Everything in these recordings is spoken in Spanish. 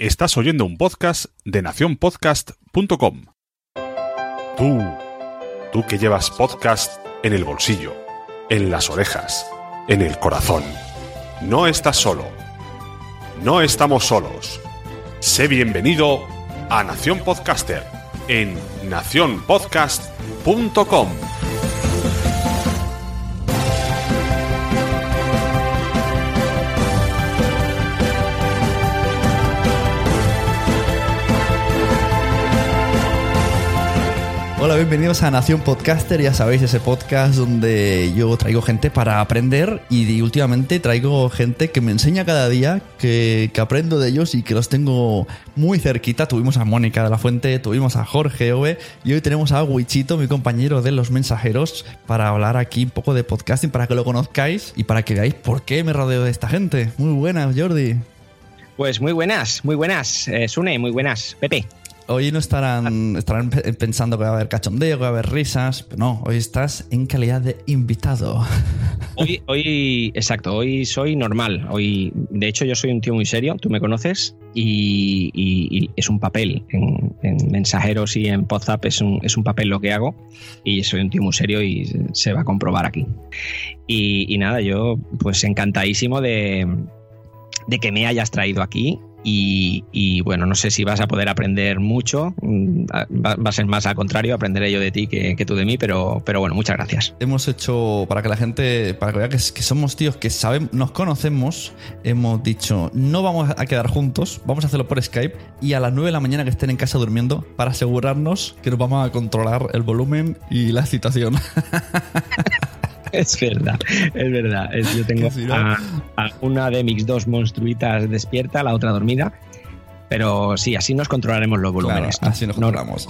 Estás oyendo un podcast de nacionpodcast.com. Tú, tú que llevas podcast en el bolsillo, en las orejas, en el corazón. No estás solo. No estamos solos. Sé bienvenido a Nación Podcaster en nacionpodcast.com. bienvenidos a Nación Podcaster, ya sabéis, ese podcast donde yo traigo gente para aprender y últimamente traigo gente que me enseña cada día, que, que aprendo de ellos y que los tengo muy cerquita. Tuvimos a Mónica de la Fuente, tuvimos a Jorge Ove y hoy tenemos a Wichito, mi compañero de los mensajeros, para hablar aquí un poco de podcasting, para que lo conozcáis y para que veáis por qué me rodeo de esta gente. Muy buenas, Jordi. Pues muy buenas, muy buenas, eh, Sune, muy buenas, Pepe. Hoy no estarán, estarán pe- pensando que va a haber cachondeo, que va a haber risas, pero no, hoy estás en calidad de invitado. Hoy, hoy, exacto, hoy soy normal. Hoy, de hecho, yo soy un tío muy serio, tú me conoces, y, y- y es un papel. En, en mensajeros y en WhatsApp es un, es un papel lo que hago, y soy un tío muy serio y se va a comprobar aquí. Y, y nada, yo pues encantadísimo de, de que me hayas traído aquí. Y, y, bueno, no sé si vas a poder aprender mucho, mm, va, va a ser más al contrario, aprenderé yo de ti que, que tú de mí, pero, pero bueno, muchas gracias. Hemos hecho, para que la gente, para que vea que, que somos tíos que saben, nos conocemos, hemos dicho, no vamos a quedar juntos, vamos a hacerlo por Skype y a las 9 de la mañana que estén en casa durmiendo para asegurarnos que nos vamos a controlar el volumen y la excitación. Es verdad, es verdad. Es- yo tengo a, a una de mis dos monstruitas despierta, la otra dormida. Pero sí, así nos controlaremos los Claro, volúmenes. así nos No- controlamos.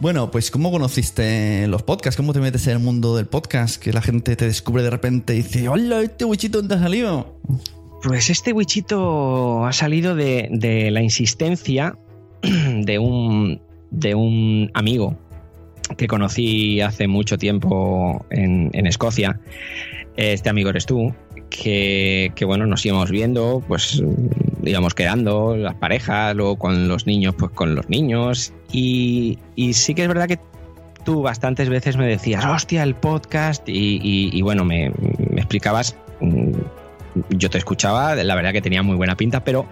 Bueno, pues ¿cómo conociste los podcasts? ¿Cómo te metes en el mundo del podcast? Que la gente te descubre de repente y dice, hola, este wichito dónde ha salido. Pues este wichito ha salido de, de la insistencia de un, de un amigo que conocí hace mucho tiempo en, Escocia. Este amigo eres tú, que, que, bueno, nos íbamos viendo, pues íbamos quedando, las parejas, luego con los niños, pues con los niños. Y, y sí que es verdad que tú bastantes veces me decías, hostia, el podcast, y, y- bueno, me, me explicabas. Yo te escuchaba, la verdad que tenía muy buena pinta, pero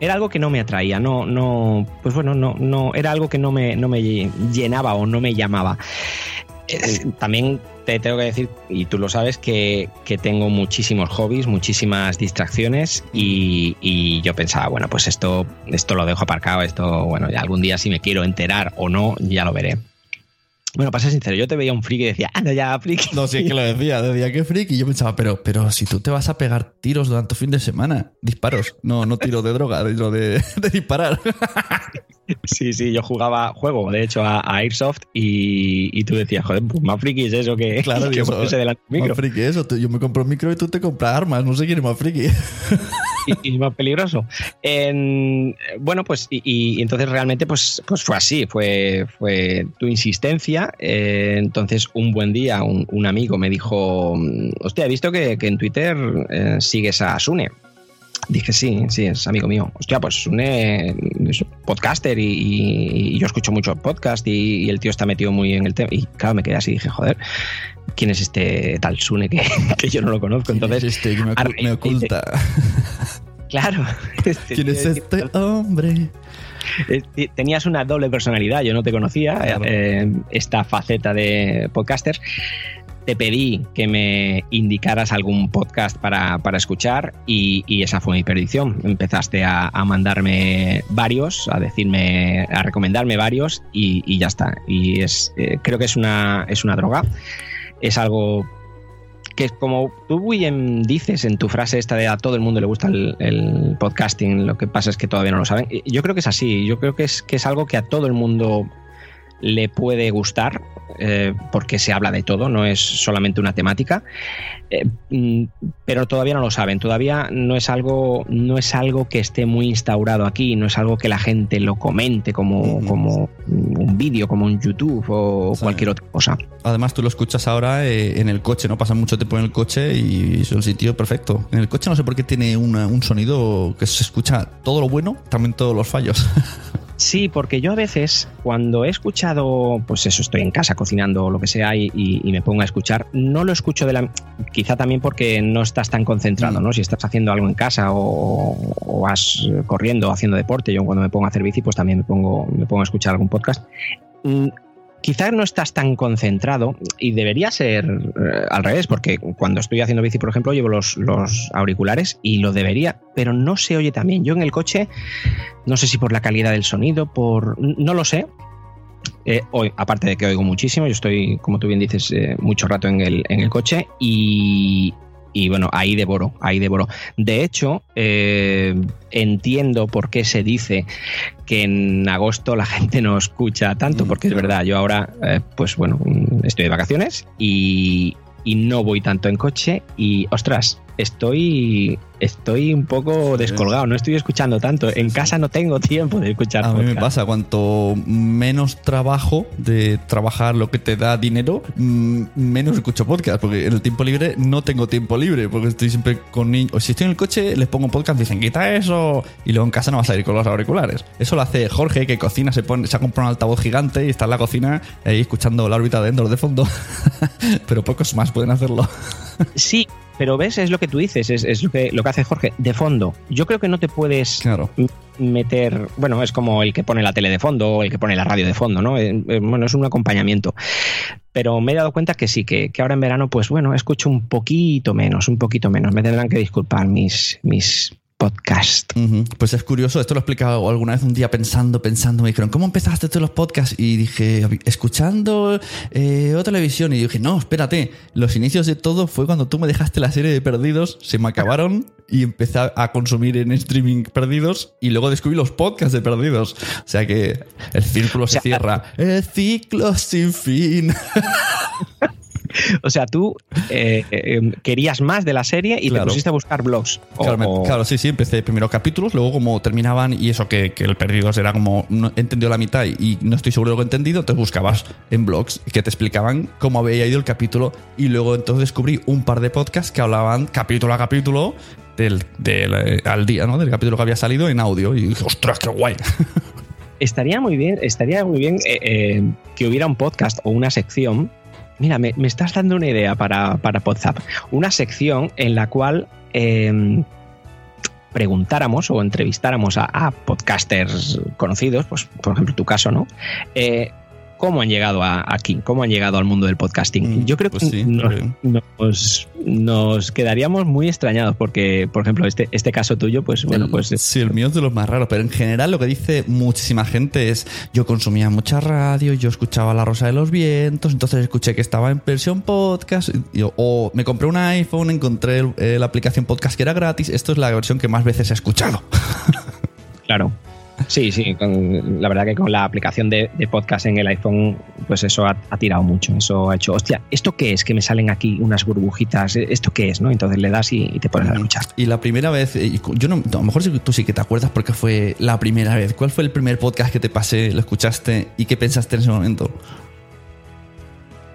era algo que no me atraía, no, no, pues bueno, no, no, era algo que no me, no me llenaba o no me llamaba. También te tengo que decir, y tú lo sabes, que, que tengo muchísimos hobbies, muchísimas distracciones y, y yo pensaba, bueno, pues esto, esto lo dejo aparcado, esto, bueno, algún día si me quiero enterar o no, ya lo veré. Bueno, para ser sincero, yo te veía un friki y decía, anda ya, friki. No, sí, es que lo decía, decía que freak. Y yo pensaba, pero, pero si tú te vas a pegar tiros durante tu fin de semana, disparos. No, no tiros de droga, tiro de, de disparar. Sí, sí, yo jugaba, juego, de hecho, a, a Airsoft y, y tú decías, joder, pues más friki es eso que, Claro, que ponerse delante del micro. Más friki eso. Yo me compro un micro y tú te compras armas. No sé quién es más friki. y, y más peligroso. En- bueno, pues y, y entonces realmente pues, pues fue así, fue, fue tu insistencia. Eh, entonces un buen día un, un amigo me dijo, hostia, he visto que, que en Twitter eh, sigues a Sune. Dije, sí, sí, es amigo mío. Hostia, pues Sune es podcaster y, y- y yo escucho mucho podcast y, y el tío está metido muy en el tema. Y claro, me quedé así y dije, joder, ¿quién es este tal Sune que, que yo no lo conozco? Entonces, Es este que me, ocu- de- oculta. Claro. ¿Quién es este hombre? Eh, tenías una doble personalidad, yo no te conocía, eh, esta faceta de podcaster. Te pedí que me indicaras algún podcast para, escuchar y, esa fue mi perdición. Empezaste a, mandarme varios, a decirme, a recomendarme varios y, ya está. Y es, eh, creo que es una, es una droga. Es algo que como tú bien dices en tu frase esta de a todo el mundo le gusta el, podcasting, lo que pasa es que todavía no lo saben. Yo creo que es así, yo creo que es, que es algo que a todo el mundo le puede gustar, eh, porque se habla de todo, no es solamente una temática, eh, mm, pero todavía no lo saben, todavía no es algo, no es algo que esté muy instaurado aquí, no es algo que la gente lo comente como, como un vídeo, como un YouTube o cualquier otra cosa. Además, tú lo escuchas ahora eh, en el coche, ¿no? Pasas mucho tiempo en el coche y es un sitio perfecto. En el coche no sé por qué tiene un sonido que se escucha todo lo bueno, también todos los fallos. Sí, porque yo a veces cuando he escuchado, pues eso, estoy en casa cocinando o lo que sea y, me pongo a escuchar, no lo escucho de la... Quizá también porque no estás tan concentrado, mm. ¿no? Si estás haciendo algo en casa o, o vas corriendo o haciendo deporte, yo cuando me pongo a hacer bici, pues también me pongo, me pongo a escuchar algún podcast mm, quizás no estás tan concentrado y debería ser eh, al revés, porque cuando estoy haciendo bici, por ejemplo, llevo los, auriculares y lo debería, pero no se oye también. Yo en el coche, no sé si por la calidad del sonido, por... no lo sé. Eh, hoy, aparte de que oigo muchísimo, yo estoy, como tú bien dices, eh, mucho rato en el, en el coche y, y bueno, ahí devoro, ahí devoro. De hecho, eh, entiendo por qué se dice que en agosto la gente no escucha tanto, porque es verdad, yo ahora, eh, pues bueno, estoy de vacaciones y no voy tanto en coche y, ostras, estoy, estoy un poco descolgado, no estoy escuchando tanto. En casa no tengo tiempo de escuchar. A mí me pasa, cuanto menos trabajo de trabajar lo que te da dinero, mm, menos escucho podcast, porque en el tiempo libre no tengo tiempo libre, porque estoy siempre con niños. O si estoy en el coche, les pongo podcast, dicen, quita eso, y luego en casa no vas a ir con los auriculares. Eso lo hace Jorge, que cocina, se, pone, se ha comprado un altavoz gigante y está en la cocina ahí escuchando la órbita de Endor de fondo. Pero pocos más pueden hacerlo. Sí, pero ves, es lo que tú dices, es, lo, que, lo que hace Jorge, de fondo. Yo creo que no te puedes meter, bueno, es como el que pone la tele de fondo o el que pone la radio de fondo, ¿no? Eh, eh, bueno, es un acompañamiento. Pero me he dado cuenta que sí, que, que ahora en verano, pues bueno, escucho un poquito menos, un poquito menos. Me tendrán que disculpar mis, mis podcast. Pues es curioso, esto lo he explicado alguna vez un día pensando, pensando, me dijeron, ¿cómo empezaste tú los podcasts? Y dije, escuchando eh, otra televisión. Y dije, no, espérate, los inicios de todo fue cuando tú me dejaste la serie de Perdidos, se me acabaron y empecé a consumir en streaming Perdidos y luego descubrí los podcasts de Perdidos. O sea que el círculo se cierra. El ciclo sin fin. o sea, tú eh, eh, querías más de la serie y te pusiste a buscar blogs. Claro, sí, sí, empecé primero capítulos, luego como terminaban y eso que, el Perdidos era como, no, entendió la mitad y no estoy seguro de lo que he entendido, entonces buscabas en blogs que te explicaban cómo había ido el capítulo y luego entonces descubrí un par de podcasts que hablaban capítulo a capítulo del, eh, al día, ¿no? Del capítulo que había salido en audio y dije, ostras, qué guay. Estaría muy bien, estaría muy bien que hubiera un podcast o una sección Mira, me, estás dando una idea para, para WhatsApp. Una sección en la cual em, preguntáramos o entrevistáramos a, podcasters conocidos, pues por ejemplo tu caso, ¿no? Eh, cómo han llegado aquí, cómo han llegado al mundo del podcasting. Mm, Yo creo pues que nos, quedaríamos muy extrañados porque, por ejemplo, este, este caso tuyo, pues bueno, pues... Sí, el mío es de los más raros, pero en general lo que dice muchísima gente es, yo consumía mucha radio, yo escuchaba La Rosa de los Vientos, entonces escuché que estaba en versión podcast, o me compré un iPhone, encontré la aplicación podcast que era gratis, esto es la versión que más veces he escuchado. Claro, Sí, sí, la verdad que con la aplicación de, podcast en el iPhone, pues eso ha, tirado mucho. Eso ha hecho, hostia, ¿esto qué es? Que me salen aquí unas burbujitas, ¿esto qué es? ¿no? Entonces le das y, te pones a escuchar. Y la primera vez, yo no, a lo mejor tú sí que te acuerdas porque fue la primera vez. ¿Cuál fue el primer podcast que te pasé, lo escuchaste y qué pensaste en ese momento?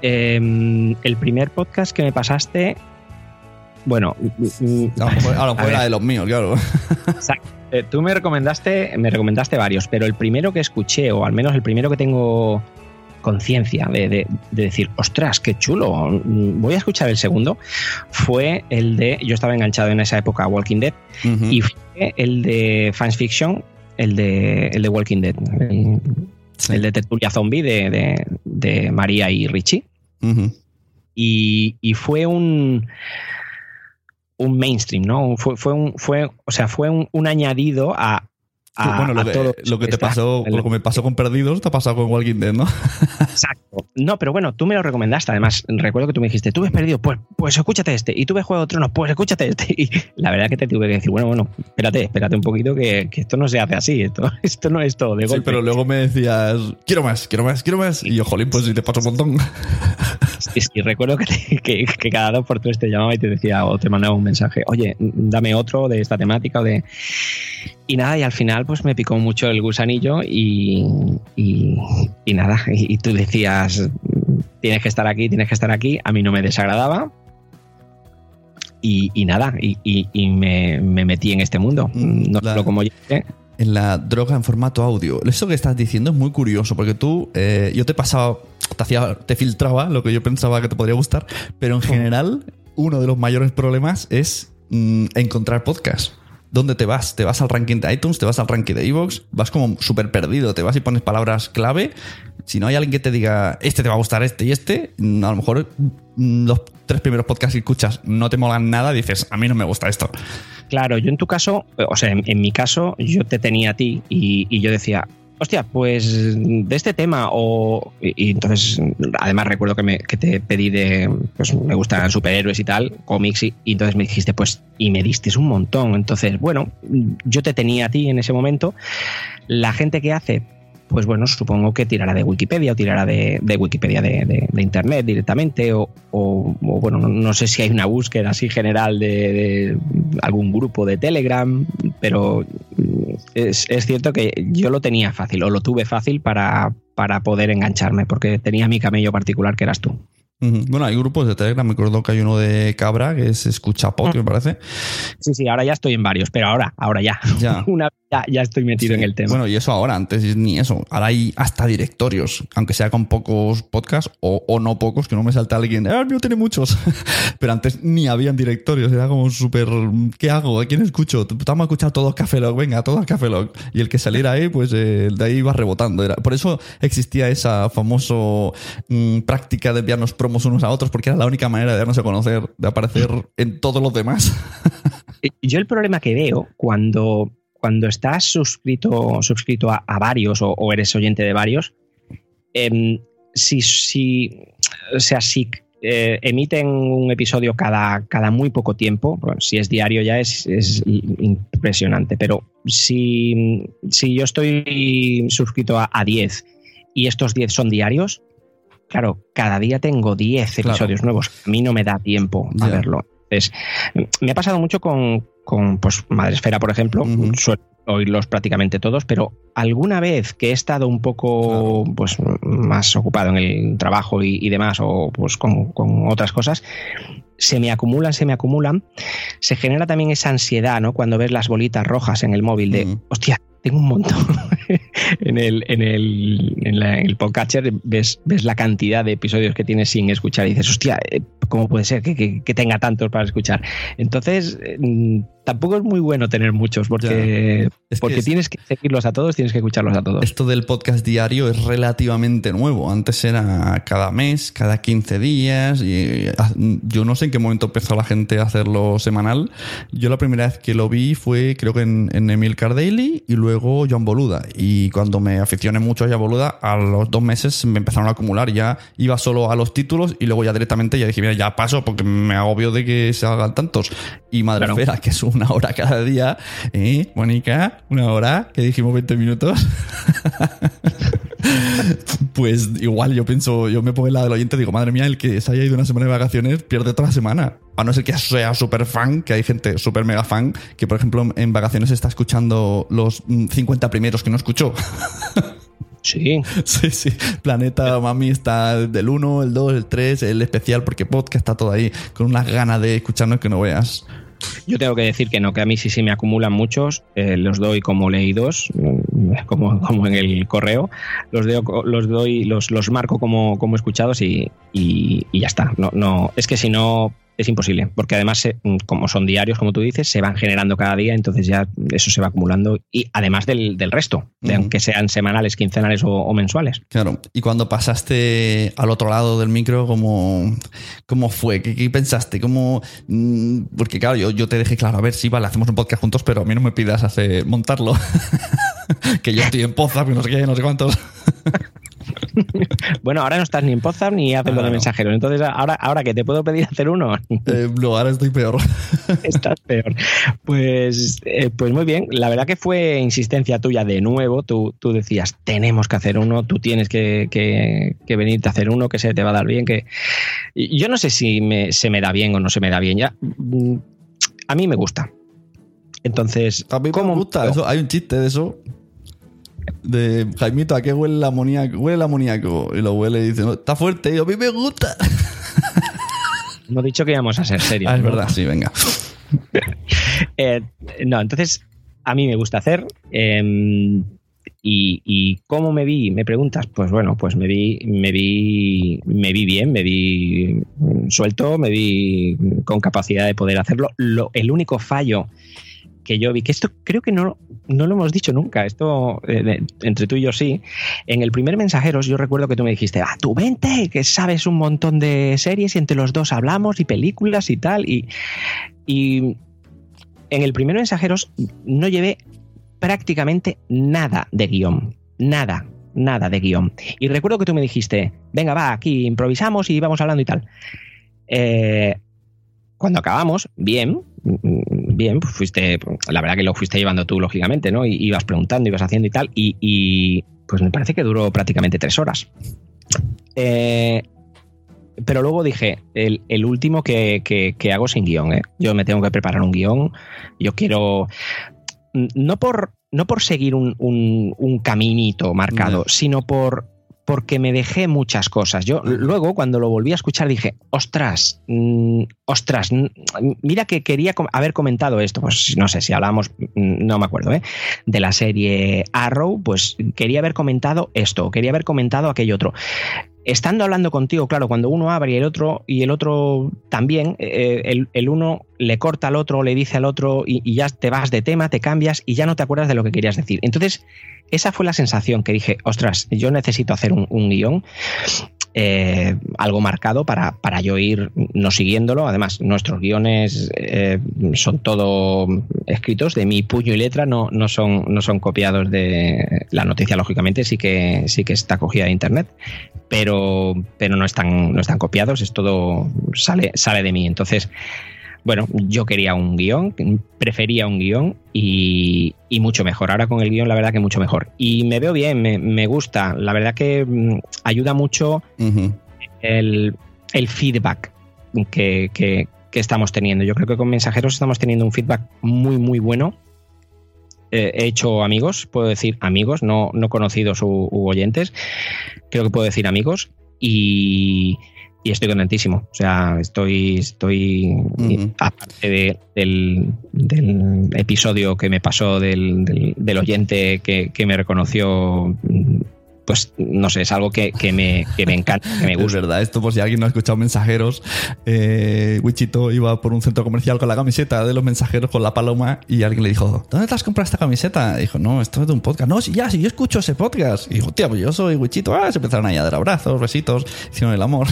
Em, el primer podcast que me pasaste, bueno, a lo mejor, era de los míos, claro. Exacto. Eh, tú me recomendaste, me recomendaste varios, pero el primero que escuché, o al menos el primero que tengo conciencia de, decir, ostras, qué chulo, voy a escuchar el segundo, fue el de, yo estaba enganchado en esa época a Walking Dead, y el de Fans Fiction, el de, el de Walking Dead, el, Sí. el de Tertulia Zombie de, de- María y Richie. Y fue un un mainstream, ¿no? Fue, fue un, fue, o sea, fue un, un añadido a, a- bueno, lo que, todo lo que te está- pasó, lo que me pasó con Perdidos, te ha pasado con Walking Dead, ¿no? Exacto. No, pero bueno, tú me lo recomendaste. Además, recuerdo que tú me dijiste, tú ves perdido, pues, pues escúchate este. Y tú ves Juego de Tronos, pues escúchate este. Y la verdad que te tuve que decir, bueno, bueno, espérate, espérate un poquito que, que esto no se hace así. Esto, esto no es todo de Sí, golpe. pero luego me decías, quiero más, quiero más, quiero más. Y yo, jolín, pues si te paso un montón. Sí, recuerdo que, que, que cada dos por tres te llamaba y te decía o te mandaba un mensaje, oye, dame otro de esta temática o de... Y nada, y al final pues me picó mucho el gusanillo y, y, y nada, y, y tú decías, tienes que estar aquí, tienes que estar aquí, a mí no me desagradaba. Y, y nada, y, y- y me, me metí en este mundo. Mm, No la- solo como yo, ¿eh? en la droga en formato audio. Eso que estás diciendo es muy curioso, porque tú, eh, yo te pasaba, te hacía, te filtraba lo que yo pensaba que te podría gustar, pero en general, uno de los mayores problemas es mm, encontrar podcast. ¿Dónde te vas? ¿Te vas al ranking de iTunes? ¿Te vas al ranking de Evox? Vas como súper perdido, te vas y pones palabras clave. Si no hay alguien que te diga, este te va a gustar, este y este, mm, a lo mejor mm, los tres primeros podcasts que escuchas no te molan nada, dices, a mí no me gusta esto. Claro, yo en tu caso, o sea, en, en mi caso, yo te tenía a ti y, y yo decía, hostia, pues de este tema o... Y, entonces, además recuerdo que, me, que te pedí de, pues me gustan superhéroes y tal, cómics, y, entonces me dijiste, pues, y me diste un montón. Entonces, bueno, yo te tenía a ti en ese momento. La gente que hace... Pues bueno, supongo que tirará de Wikipedia o tirará de, de Wikipedia de, de- Internet directamente o, o- o, bueno, no, no sé si hay una búsqueda así general de, algún grupo de Telegram, pero es, es cierto que yo lo tenía fácil o lo tuve fácil para, para poder engancharme porque tenía mi camello particular que eras tú. Bueno, hay grupos de Telegram, me acuerdo que hay uno de Cabra, que es Escucha Pod, me parece. Sí, sí, ahora ya estoy en varios, pero ahora, ahora ya. Ya. Una ya, ya estoy metido en el tema. Bueno, y eso ahora, antes ni eso. Ahora hay hasta directorios, aunque sea con pocos podcasts o, o no pocos, que no me salta alguien, ah, el mío tiene muchos. Pero antes ni habían directorios, era como súper, ¿qué hago? ¿A quién escucho? Vamos a escuchar todos Café Lock, venga, todos Café Lock. Y el que saliera ahí, pues eh, de ahí iba rebotando. Era, por eso existía esa famoso mm, práctica de enviarnos promos unos a otros, porque era la única manera de darnos a conocer, de aparecer en todos los demás. Yo el problema que veo cuando, cuando estás suscrito, suscrito a, a varios o, o eres oyente de varios, em, si, si, o sea, si eh, emiten un episodio cada, cada muy poco tiempo, bueno, si es diario ya es, es impresionante, pero si, si yo estoy suscrito a, a 10 y estos 10 son diarios, claro, cada día tengo 10 Claro. episodios nuevos. A mí no me da tiempo a verlo. Entonces, me ha pasado mucho con, con pues, Madresfera, por ejemplo. Suelo oírlos prácticamente todos, pero alguna vez que he estado un poco pues, más ocupado en el trabajo y, y demás, o pues con, con otras cosas, se me acumulan, se me acumulan. Se genera también esa ansiedad, ¿no? Cuando ves las bolitas rojas en el móvil de, Mm. hostia, tengo un montón. en el, en el, en la- en el podcatcher ves, ves la cantidad de episodios que tienes sin escuchar y dices, hostia, eh, ¿cómo puede ser que, que- que tenga tantos para escuchar? Entonces, mm, tampoco es muy bueno tener muchos porque, que porque es- tienes que seguirlos a todos, tienes que escucharlos a todos. Esto del podcast diario es relativamente nuevo. Antes era cada mes, cada 15 días. Y ah, yo no sé en qué momento empezó la gente a hacerlo semanal. Yo la primera vez que lo vi fue, creo que en, en Emil Daily y luego Joan Boluda. Y cuando me aficioné mucho a Joan Boluda, a los dos meses me empezaron a acumular. Ya iba solo a los títulos y luego ya directamente ya dije, mira, ya paso porque me agobio de que se hagan tantos. Y madre Claro. que es una hora cada día. ¿Eh, Mónica? Una hora, que dijimos 20 minutos. pues igual yo pienso, yo me pongo en la del oyente y digo, madre mía, el que se haya ido una semana de vacaciones pierde toda la semana. A no ser que sea súper fan, que hay gente súper mega fan, que por ejemplo en vacaciones está escuchando los mm, 50 primeros que no escuchó. Sí, sí, sí. Planeta Mami está del 1, el 2, el 3, el especial, porque podcast está todo ahí, con unas ganas de escucharnos que no veas. Yo tengo que decir que no, que a mí sí sí me acumulan muchos, eh, los doy como leídos, mm, como, como en el correo, los, los doy, los, los marco como, como escuchados y, y- y ya está. No, no, es que si no, es imposible, porque además, como son diarios, como tú dices, se van generando cada día, entonces ya eso se va acumulando, y además del, resto, de aunque sean semanales, quincenales o, mensuales. Claro, y cuando pasaste al otro lado del micro, ¿cómo, cómo fue? ¿Qué, pensaste? ¿Cómo, mm, porque claro, yo, yo te dejé claro, a ver, sí, vale, hacemos un podcast juntos, pero a mí no me pidas hacer, montarlo, que yo estoy en Poza, no sé qué, no sé cuántos. bueno, ahora no estás ni en WhatsApp ni haces lo de mensajeros. Entonces, ahora, ahora que te puedo pedir hacer uno. Eh, no, ahora estoy peor. Estás peor. Pues, eh, pues muy bien. La verdad que fue insistencia tuya de nuevo. Tú, tú decías, tenemos que hacer uno, tú tienes que, que, venirte a hacer uno, que se te va a dar bien. que Yo no sé si se me da bien o no se me da bien. Ya, mm, a mí me gusta. Entonces, a mí me gusta. hay un chiste de eso de Jaimito, ¿a qué huele el amoníaco? Huele el amoníaco. Y lo huele y dice, está fuerte. Y a mí me gusta. Hemos dicho que íbamos a ser serios. Ah, es verdad, sí, venga. Eh, no, entonces, a mí me gusta hacer. Em, y, cómo me vi? Me preguntas. Pues bueno, pues me vi, me vi, me vi bien, me vi suelto, me vi con capacidad de poder hacerlo. el único fallo que yo vi, que esto creo que no, no lo hemos dicho nunca, esto eh, entre tú y yo sí. En el primer Mensajeros yo recuerdo que tú me dijiste, ah, tú vente, que sabes un montón de series y entre los dos hablamos y películas y tal. Y, y en el primer Mensajeros no llevé prácticamente nada de guion, nada, nada de guion. Y recuerdo que tú me dijiste, venga, va, aquí improvisamos y vamos hablando y tal. Eh, cuando acabamos, bien, bien, pues fuiste, la verdad que lo fuiste llevando tú, lógicamente, ¿no? Y ibas preguntando, ibas haciendo y tal, y, pues me parece que duró prácticamente tres horas. Eh, pero luego dije, el, último que, hago sin guion, ¿eh? Yo me tengo que preparar un guion, yo quiero, no por, no por seguir un, caminito marcado, sino por porque me dejé muchas cosas. Yo luego, cuando lo volví a escuchar, dije, ostras, mm, ostras, mira que quería haber comentado esto. Pues no sé si hablamos, mm, no me acuerdo, ¿eh? de la serie Arrow, pues quería haber comentado esto, quería haber comentado aquello otro estando hablando contigo, claro, cuando uno abre y el otro, y el otro también, eh, el, uno le corta al otro, le dice al otro y, ya te vas de tema, te cambias y ya no te acuerdas de lo que querías decir. Entonces, esa fue la sensación que dije, ostras, yo necesito hacer un, un guion eh, algo marcado para, para, yo ir no siguiéndolo. Además, nuestros guiones eh, son todo escritos de mi puño y letra, no, no, son, no son copiados de la noticia, lógicamente, sí que, sí que está cogida de internet, pero, pero no, están, no están copiados, es todo, sale, sale de mí. Entonces, bueno, yo quería un guion, prefería un guion y, mucho mejor. Ahora con el guion, la verdad que mucho mejor. Y me veo bien, me, gusta. La verdad que mm, ayuda mucho el, feedback que, estamos teniendo. Yo creo que con mensajeros estamos teniendo un feedback muy, muy bueno. Eh, he hecho amigos, puedo decir amigos, no, no conocidos u oyentes. Creo que puedo decir amigos. Y, y estoy contentísimo. O sea, estoy, estoy aparte del, episodio que me pasó del, del, oyente que, que, me reconoció pues no sé, es algo que, me, encanta, que me gusta. Es verdad, esto por si alguien no ha escuchado mensajeros, eh, Wichito iba por un centro comercial con la camiseta de los mensajeros con la paloma y alguien le dijo, ¿dónde te has comprado esta camiseta? dijo, no, esto es de un podcast. No, sí, ya, si yo escucho ese podcast. Y dijo, tía, pues yo soy Wichito. Ah, se empezaron a dar abrazos, besitos, hicieron el amor.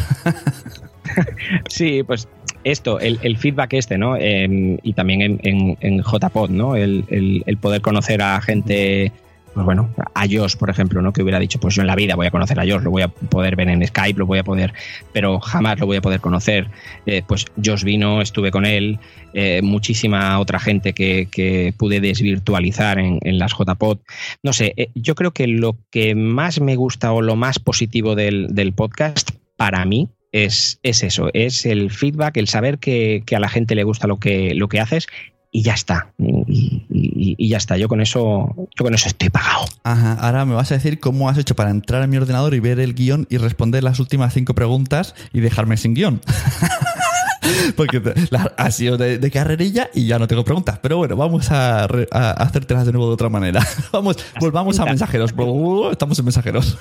sí, pues esto, el, feedback este, ¿no? y también en, en, en JPod, ¿no? El, el, poder conocer a gente pues bueno, a Josh, por ejemplo, ¿no? Que hubiera dicho, pues yo en la vida voy a conocer a Josh, lo voy a poder ver en Skype, lo voy a poder, pero jamás lo voy a poder conocer. Eh, pues Josh vino, estuve con él, eh, muchísima otra gente que, que pude desvirtualizar en, las JPod. No sé, eh, yo creo que lo que más me gusta o lo más positivo del, podcast para mí es, es, eso, es el feedback, el saber que, que, a la gente le gusta lo que, lo que haces y ya está. Y, ya está. Yo con eso, yo con eso estoy pagado. Ajá. Ahora me vas a decir cómo has hecho para entrar a mi ordenador y ver el guion y responder las últimas cinco preguntas y dejarme sin guion. Porque ha sido de, carrerilla y ya no tengo preguntas. Pero bueno, vamos a, a hacértelas de nuevo de otra manera. Vamos, volvamos a mensajeros. Estamos en mensajeros.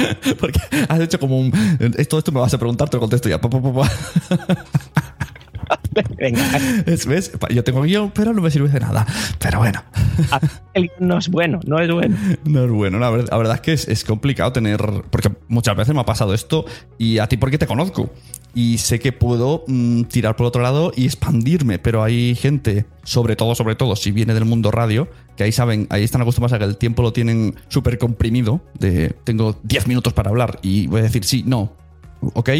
Porque has hecho como un. Todo esto me vas a preguntar, te lo contesto ya. Venga. Es- ¿Ves? Yo tengo guion, pero no me sirve de nada. Pero bueno. El guion no es bueno, no es bueno. No es bueno, la verdad, la verdad es que es, es complicado tener. Porque muchas veces me ha pasado esto y a ti porque te conozco. Y sé que puedo mm, tirar por otro lado y expandirme, pero hay gente, sobre todo, sobre todo, si viene del mundo radio, que ahí saben, ahí están acostumbrados a que el tiempo lo tienen súper comprimido. De tengo 10 minutos para hablar y voy a decir sí, no. ¿Ok?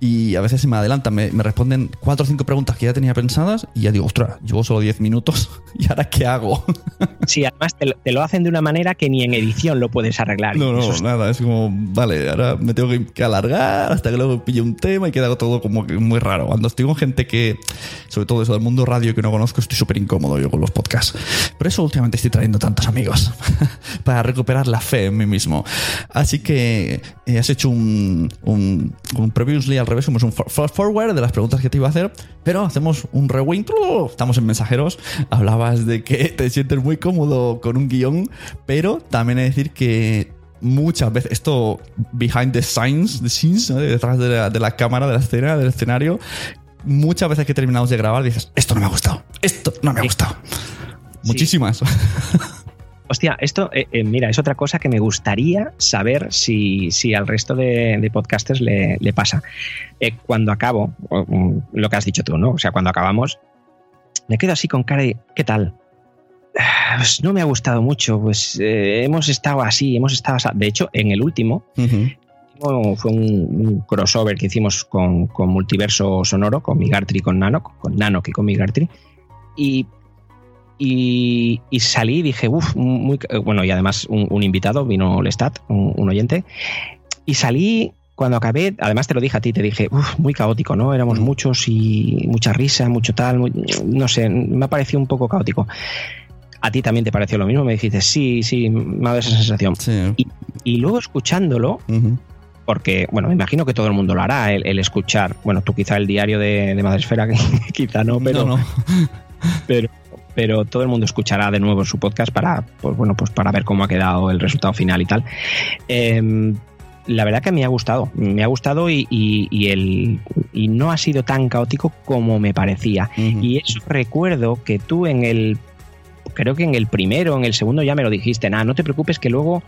Y a veces se me adelantan, me, me responden cuatro o cinco preguntas que ya tenía pensadas y ya digo, ostras, llevo solo 10 minutos y ahora qué hago? Sí, además te lo, te lo hacen de una manera que ni en edición lo puedes arreglar. No, no, es- nada, es como, vale, ahora me tengo que, alargar hasta que luego pille un tema y queda todo como que muy raro. Cuando estoy con gente que, sobre todo eso del mundo radio que no conozco, estoy súper incómodo yo con los podcasts. Por eso últimamente estoy trayendo tantos amigos, para recuperar la fe en mí mismo. Así que eh, has hecho un, un, un previously al revés, como es un for- forward de las preguntas que te iba a hacer, pero hacemos un rewind. Estamos en mensajeros, hablabas de que te sientes muy cómodo con un guion, pero también he de decir que muchas veces, esto behind the scenes, the scenes ¿no? detrás de la, de la cámara, de la escena, del escenario, muchas veces que terminamos de grabar dices, esto no me ha gustado, esto no me ha gustado. Muchísimas. Hostia, esto, eh, eh, mira, es otra cosa que me gustaría saber si, si al resto de, de podcasters le, le pasa. Eh, cuando acabo, lo que has dicho tú, ¿no? O sea, cuando acabamos, me quedo así con cara de, ¿qué tal? Ah, Pues no me ha gustado mucho, pues hemos estado así, hemos estado así. De hecho, en el último, fue un, crossover que hicimos con, con Multiverso Sonoro, con Migartri y con Nano, con Nano que con Migartri. Y, y, y salí y dije, uff, muy. Bueno, y además un, un invitado, vino Lestat, un, un oyente. Y salí. Cuando acabé, además te lo dije a ti, te dije, uff, muy caótico, ¿no? Éramos muchos y mucha risa, mucho tal, muy- no sé, me ha parecido un poco caótico. A ti también te pareció lo mismo, me dijiste, sí, sí, me ha dado esa sensación. Sí. Y, y luego escuchándolo, Ujú. porque, bueno, me imagino que todo el mundo lo hará, el, el escuchar, bueno, tú quizá el diario de, de Madresfera, quizá no, pero, no, no. pero pero todo el mundo escuchará de nuevo su podcast para, pues, bueno, pues para ver cómo ha quedado el resultado final y tal. Eh, la verdad que me ha gustado, me ha gustado y, y- y el, y no ha sido tan caótico como me parecía. Y eso recuerdo que tú en el. Creo que en el primero, en el segundo ya me lo dijiste. Nada, no te preocupes que luego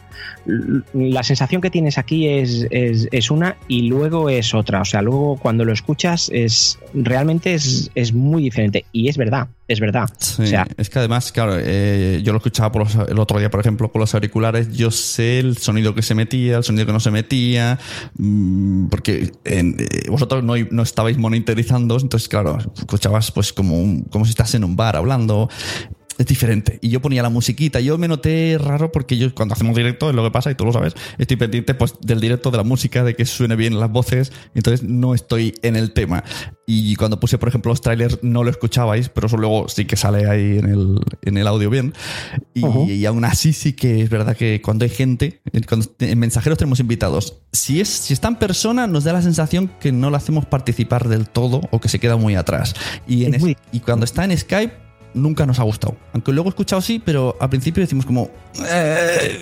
la sensación que tienes aquí es, es, es una y luego es otra. O sea, luego cuando lo escuchas es realmente es, es muy diferente. Y es verdad, es verdad. Sí, O sea, es que además, claro, eh, yo lo escuchaba por los- el otro día, por ejemplo, con los auriculares, yo sé el sonido que se metía, el sonido que no se metía, mm, porque en- eh, vosotros no, no estabais monitorizando, entonces, claro, escuchabas pues como, un- como si estás en un bar hablando. Es diferente. Y yo ponía la musiquita. Yo me noté raro porque yo cuando hacemos directo, es lo que pasa, y tú lo sabes, estoy pendiente pues del directo, de la música, de que suene bien las voces, entonces no estoy en el tema. Y cuando puse, por ejemplo, los trailers no lo escuchabais, pero eso luego sí que sale ahí en el, en el audio bien. Y, y aún así sí que es verdad que cuando hay gente, cuando en mensajeros tenemos invitados, si, es, si está en persona nos da la sensación que no lo hacemos participar del todo o que se queda muy atrás. Y, en Es muy- es- y cuando está en Skype nunca nos ha gustado. Aunque luego he escuchado sí, pero al principio decimos como... "Eh".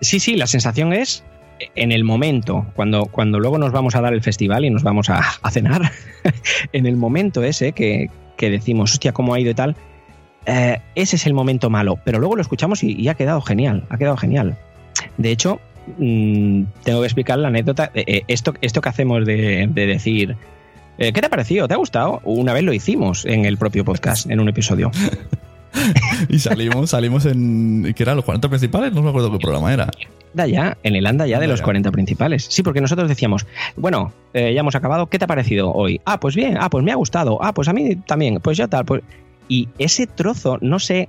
Sí, sí, la sensación es en el momento, cuando, cuando luego nos vamos a dar el festival y nos vamos a, cenar, en el momento ese que, que decimos, hostia, cómo ha ido y tal, eh, ese es el momento malo, pero luego lo escuchamos y, ha quedado genial, ha quedado genial. De hecho, mm, tengo que explicar la anécdota, eh, esto, esto que hacemos de, de decir, eh, ¿qué te ha parecido? ¿Te ha gustado? Una vez lo hicimos en el propio podcast, en un episodio. y salimos, salimos en... ¿Qué era? ¿Los 40 principales? No me acuerdo qué programa era. Ya, en el anda ya de los ya. 40 principales. Sí, porque nosotros decíamos, bueno, eh, ya hemos acabado, ¿qué te ha parecido hoy? Ah, pues bien, ah, pues me ha gustado, ah, pues a mí también, pues ya tal, pues... Y ese trozo, no sé,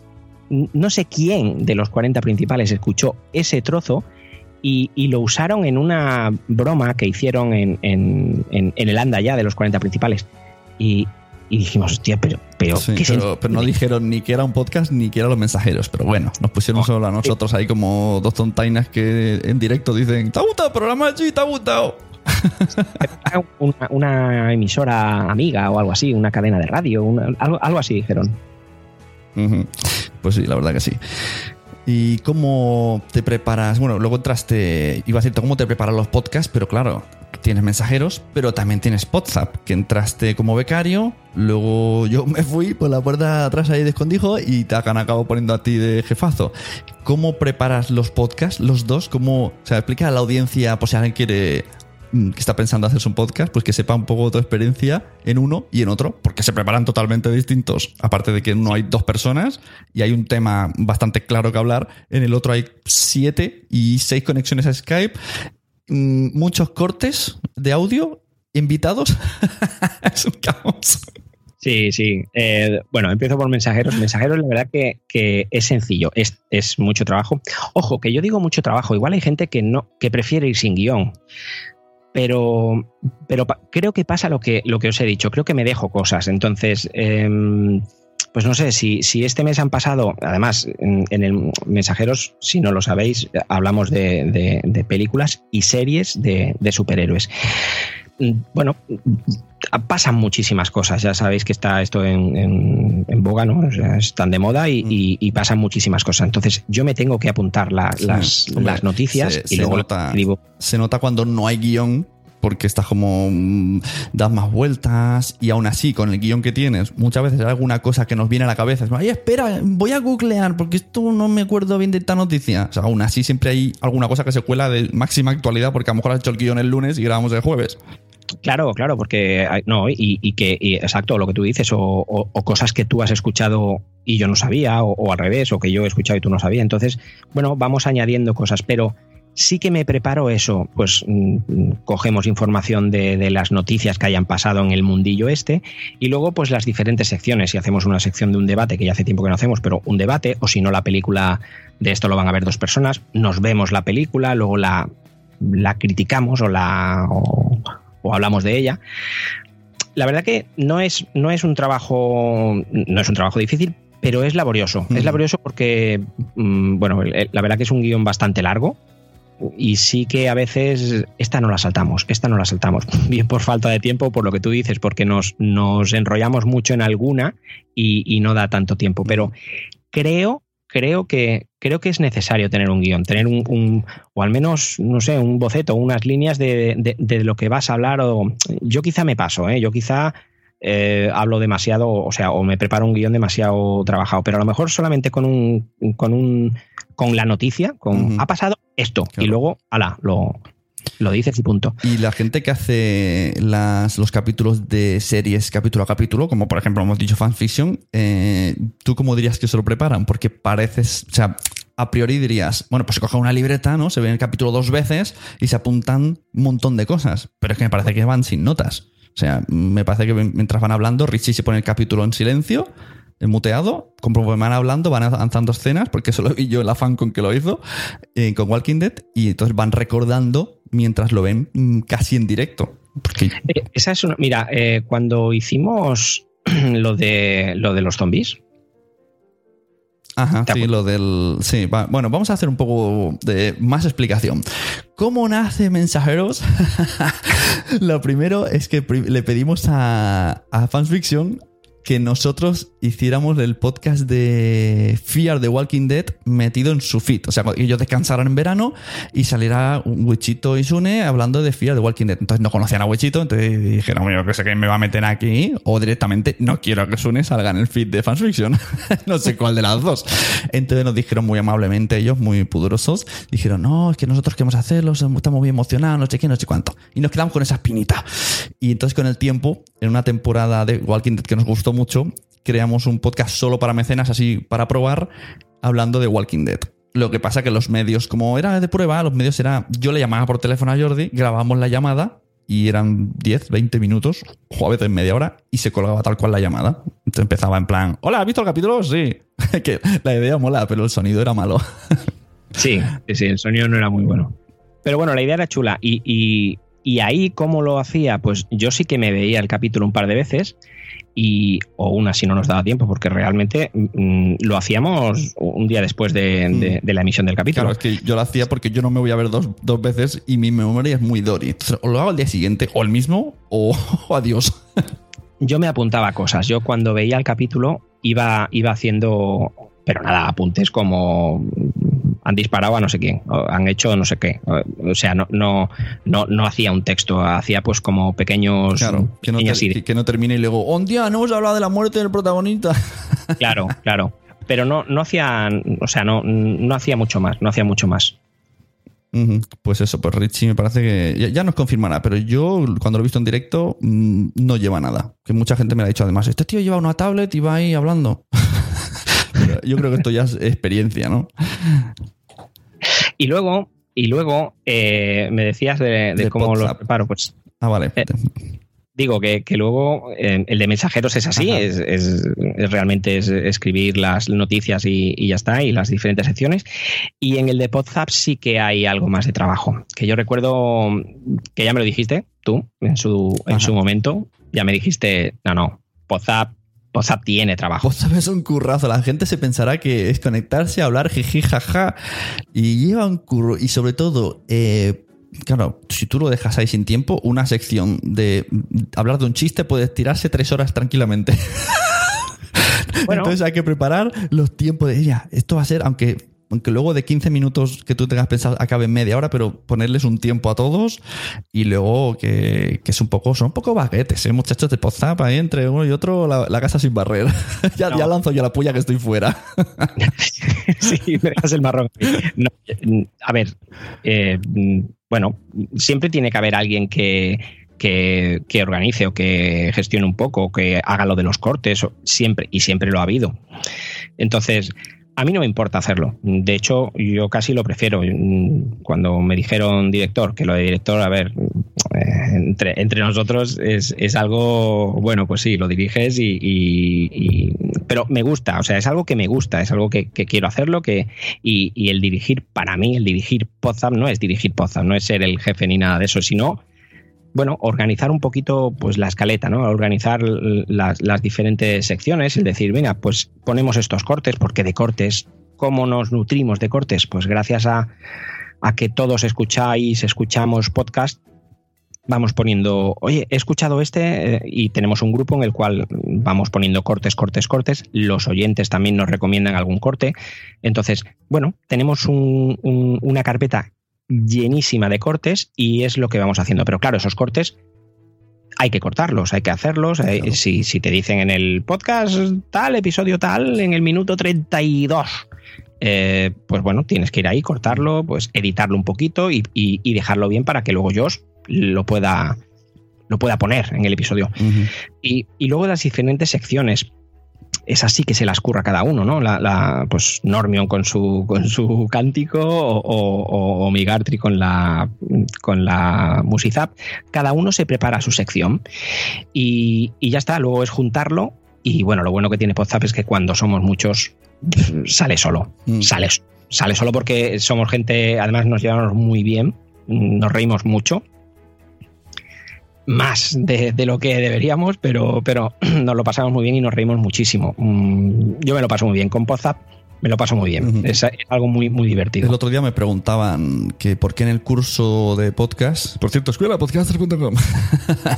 no sé quién de los 40 principales escuchó ese trozo y, y lo usaron en una broma que hicieron en, en- en- en el anda ya de los 40 principales. Y, y dijimos, hostia, pero, pero, Sí, ¿qué pero, pero no dijeron ni que era un podcast ni que eran los mensajeros. Pero bueno, nos pusieron solo a nosotros ahí como dos tontainas que en directo dicen: ¿Te ha gustado el programa? Sí, te ha gustado. una, una emisora amiga o algo así, una cadena de radio, una- algo, algo así dijeron. Pues sí, la verdad que sí. ¿Y cómo te preparas? Bueno, luego entraste, iba a cómo te preparas los podcasts, pero claro, tienes mensajeros, pero también tienes WhatsApp, que entraste como becario, luego yo me fui por la puerta atrás ahí de escondijo y te han poniendo a ti de jefazo. ¿Cómo preparas los podcasts, los dos? ¿Cómo, o explica a la audiencia, por si alguien quiere que está pensando hacerse un podcast, pues que sepa un poco tu experiencia en uno y en otro, porque se preparan totalmente distintos. Aparte de que uno hay dos personas y hay un tema bastante claro que hablar, en el otro hay siete y seis conexiones a Skype Mm, muchos cortes de audio, invitados. es un caos. Sí, sí. Eh, bueno, empiezo por mensajeros. Mensajeros, la verdad que, que es sencillo, es, es, mucho trabajo. Ojo, que yo digo mucho trabajo. Igual hay gente que no, que prefiere ir sin guion. Pero, pero creo que pasa lo que, lo que os he dicho. Creo que me dejo cosas. Entonces, eh, pues no sé, si, si este mes han pasado, además, en, el Mensajeros, si no lo sabéis, hablamos de, películas y series de, superhéroes. Bueno, pasan muchísimas cosas. Ya sabéis que está esto en, boga, ¿no? están de moda y, mm. pasan muchísimas cosas. Entonces, yo me tengo que apuntar las, las, noticias y luego nota, Se nota cuando no hay guion porque estás como mm, das más vueltas y aún así con el guion que tienes muchas veces hay alguna cosa que nos viene a la cabeza es, ay espera voy a googlear porque esto no me acuerdo bien de esta noticia o sea, aún así siempre hay alguna cosa que se cuela de máxima actualidad porque a lo mejor has hecho el guion el lunes y grabamos el jueves Claro, claro, porque no, y, que, exacto, lo que tú dices, o, cosas que tú has escuchado y yo no sabía, o, al revés, o que yo he escuchado y tú no sabías. Entonces, bueno, vamos añadiendo cosas, pero sí que me preparo eso, pues mm, cogemos información de, las noticias que hayan pasado en el mundillo este y luego pues las diferentes secciones, si hacemos una sección de un debate, que ya hace tiempo que no hacemos, pero un debate, o si no la película de esto lo van a ver dos personas, nos vemos la película, luego la, la criticamos o, la, hablamos de ella. La verdad que no es, no es un trabajo, no es un trabajo difícil, pero es laborioso. Es laborioso porque, mm, bueno, la verdad que es un guion bastante largo y sí que a veces esta no la saltamos, esta no la saltamos, bien por falta de tiempo, por lo que tú dices, porque nos, nos enrollamos mucho en alguna y, no da tanto tiempo. Pero creo, creo que, creo que es necesario tener un guion, tener un, o al menos, no sé, un boceto, unas líneas de, de, lo que vas a hablar. O, yo quizá me paso, ¿eh? yo quizá eh, hablo demasiado, o sea, o me preparo un guion demasiado trabajado, pero a lo mejor solamente con un, con un, con la noticia, con ha pasado esto, y luego, ala, lo, lo dices y punto. Y la gente que hace las, los capítulos de series capítulo a capítulo, como por ejemplo hemos dicho fanfiction, eh, ¿tú cómo dirías que se lo preparan? Porque pareces, o sea, a priori dirías, bueno, pues se coge una libreta, ¿no? Se ve el capítulo dos veces y se apuntan un montón de cosas, pero es que me parece que van sin notas. O sea, me parece que mientras van hablando, Richie se pone el capítulo en silencio, muteado, conforme van hablando, van avanzando escenas, porque eso lo vi yo el afán con que lo hizo, eh, con Walking Dead, y entonces van recordando mientras lo ven mm, casi en directo. Eh, esa es una. Mira, eh, cuando hicimos lo de lo de los zombies, Ajá, sí, lo del. Sí, bueno, vamos a hacer un poco de más explicación. ¿Cómo nace Mensajeros? lo primero es que le pedimos a, a Fiction que nosotros hiciéramos el podcast de Fear the Walking Dead metido en su feed. O sea, ellos descansaran en verano y saliera Wichito y Sune hablando de Fear the Walking Dead. Entonces no conocían a Wichito, entonces dijeron, yo que sé que me va a meter aquí, o directamente no quiero que Sune salga en el feed de Fansfiction. no sé cuál de las dos. Entonces nos dijeron muy amablemente ellos, muy pudorosos, dijeron, no, es que nosotros queremos hacerlo, estamos muy emocionados, no sé qué, no sé cuánto. Y nos quedamos con esa espinita. Y entonces con el tiempo, en una temporada de Walking Dead que nos gustó mucho, creamos un podcast solo para mecenas, así para probar, hablando de Walking Dead. Lo que pasa que los medios, como era de prueba, los medios era. Yo le llamaba por teléfono a Jordi, grabábamos la llamada y eran 10, 20 minutos, o a veces media hora, y se colgaba tal cual la llamada. Entonces empezaba en plan: Hola, ¿has visto el capítulo? Sí. que la idea mola, pero el sonido era malo. sí, sí, el sonido no era muy bueno. Pero bueno, la idea era chula. Y, y ahí, ¿cómo lo hacía? Pues yo sí que me veía el capítulo un par de veces y, o una si no nos daba tiempo, porque realmente mm, lo hacíamos un día después de, la emisión del capítulo. Claro, es que yo lo hacía porque yo no me voy a ver dos, veces y mi memoria es muy Dory. o lo hago al día siguiente, o el mismo, o, adiós. Yo me apuntaba cosas. Yo cuando veía el capítulo iba, iba haciendo, pero nada, apuntes como han disparado a no sé quién, o han hecho no sé qué. O sea, no, no, no, no hacía un texto, hacía pues como pequeños. Claro, que no, que, no termine y luego, ¡oh, día! No hemos hablado de la muerte del protagonista. Claro, claro. Pero no, no hacía, o sea, no, no hacía mucho más, no hacía mucho más. Pues eso, pues Richie me parece que ya, nos confirmará, pero yo cuando lo he visto en directo mm, no lleva nada. Que mucha gente me ha dicho además, este tío lleva una tablet y va ahí hablando. yo creo que esto ya es experiencia, ¿no? Y luego, y luego eh, me decías de, cómo lo preparo. Pues, ah, vale. Eh, Digo que, luego eh, el de mensajeros es así, es, realmente es escribir las noticias y, ya está, y las diferentes secciones. Y en el de WhatsApp sí que hay algo más de trabajo. Que yo recuerdo que ya me lo dijiste tú en su, en su momento, ya me dijiste, no, no, WhatsApp WhatsApp tiene trabajo. WhatsApp es un currazo. La gente se pensará que es conectarse, hablar, jiji, jaja. Y lleva un curro. Y sobre todo, eh, claro, si tú lo dejas ahí sin tiempo, una sección de hablar de un chiste puede tirarse tres horas tranquilamente. Entonces hay que preparar los tiempos de ella. Esto va a ser, aunque aunque luego de 15 minutos que tú tengas pensado acabe en media hora, pero ponerles un tiempo a todos y luego que, es un poco, son un poco baguetes, ¿eh? muchachos de ahí entre uno y otro, la, casa sin barrer. ya, lanzo yo la puya que estoy fuera. sí, me dejas el marrón. a ver, eh, bueno, siempre tiene que haber alguien que, que, que, organice o que gestione un poco, o que haga lo de los cortes, siempre, y siempre lo ha habido. Entonces, a mí no me importa hacerlo. De hecho, yo casi lo prefiero. Cuando me dijeron director, que lo de director, a ver, eh, entre, entre nosotros es, algo, bueno, pues sí, lo diriges y, Pero me gusta, o sea, es algo que me gusta, es algo que, quiero hacerlo que, y, el dirigir, para mí, el dirigir Podzap no es dirigir Podzap, no es ser el jefe ni nada de eso, sino bueno, organizar un poquito pues la escaleta, ¿no? Organizar las, diferentes secciones, el decir, venga, pues ponemos estos cortes, porque de cortes, ¿cómo nos nutrimos de cortes? Pues gracias a, que todos escucháis, escuchamos podcast, vamos poniendo, oye, he escuchado este eh, y tenemos un grupo en el cual vamos poniendo cortes, cortes, cortes. Los oyentes también nos recomiendan algún corte. Entonces, bueno, tenemos una carpeta llenísima de cortes y es lo que vamos haciendo. Pero claro, esos cortes hay que cortarlos, hay que hacerlos. Eh, si, te dicen en el podcast tal, episodio tal, en el minuto 32, eh, pues bueno, tienes que ir ahí, cortarlo, pues editarlo un poquito y, dejarlo bien para que luego yo lo pueda, lo pueda poner en el episodio. y, y, luego las diferentes secciones es así que se las curra cada uno, ¿no? La, pues Normion con su, con su cántico o, Migartri con la, con la Musizap. Cada uno se prepara su sección y, ya está. Luego es juntarlo y bueno, lo bueno que tiene Podzap es que cuando somos muchos sale solo. Mm. Sale, sale solo porque somos gente, además nos llevamos muy bien, nos reímos mucho más de, lo que deberíamos, pero, pero nos lo pasamos muy bien y nos reímos muchísimo. Mm, yo me lo paso muy bien con Pozap. Me lo paso muy bien. es, algo muy, muy divertido. El otro día me preguntaban que por qué en el curso de podcast, por cierto, escuela podcaster.com,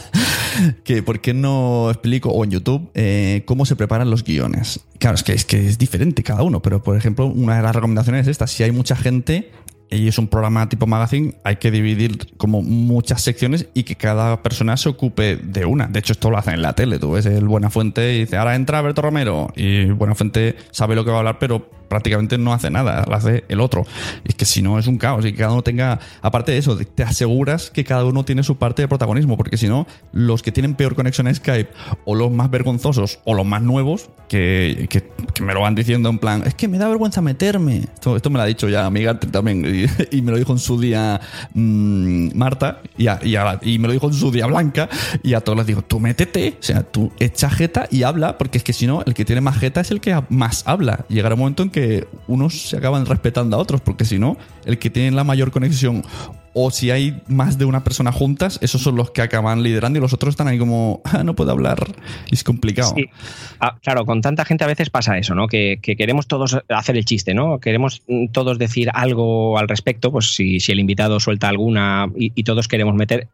que por qué no explico, o en YouTube, eh, cómo se preparan los guiones. Claro, es que, es que es diferente cada uno, pero por ejemplo, una de las recomendaciones es esta. Si hay mucha gente y es un programa tipo magazine, hay que dividir como muchas secciones y que cada persona se ocupe de una. De hecho, esto lo hacen en la tele. Tú ves el Buena Fuente y dice, ahora entra Alberto Romero. Y Buena Fuente sabe lo que va a hablar, pero prácticamente no hace nada, lo hace el otro. Y es que si no es un caos y que cada uno tenga, aparte de eso, te aseguras que cada uno tiene su parte de protagonismo, porque si no, los que tienen peor conexión a Skype o los más vergonzosos o los más nuevos, que, que, me lo van diciendo en plan, es que me da vergüenza meterme. Esto, esto me lo ha dicho ya amiga también y, me lo dijo en su día mm, Marta y, y, me lo dijo en su día Blanca y a todos les digo, tú métete, o sea, tú echa jeta y habla, porque es que si no, el que tiene más jeta es el que más habla. Llegará un momento en que unos se acaban respetando a otros, porque si no, el que tiene la mayor conexión o si hay más de una persona juntas, esos son los que acaban liderando y los otros están ahí como, ah, no puedo hablar. Es complicado. Ah, claro, con tanta gente a veces pasa eso, ¿no? Que, queremos todos hacer el chiste, ¿no? Queremos todos decir algo al respecto, pues si, si el invitado suelta alguna y, todos queremos meter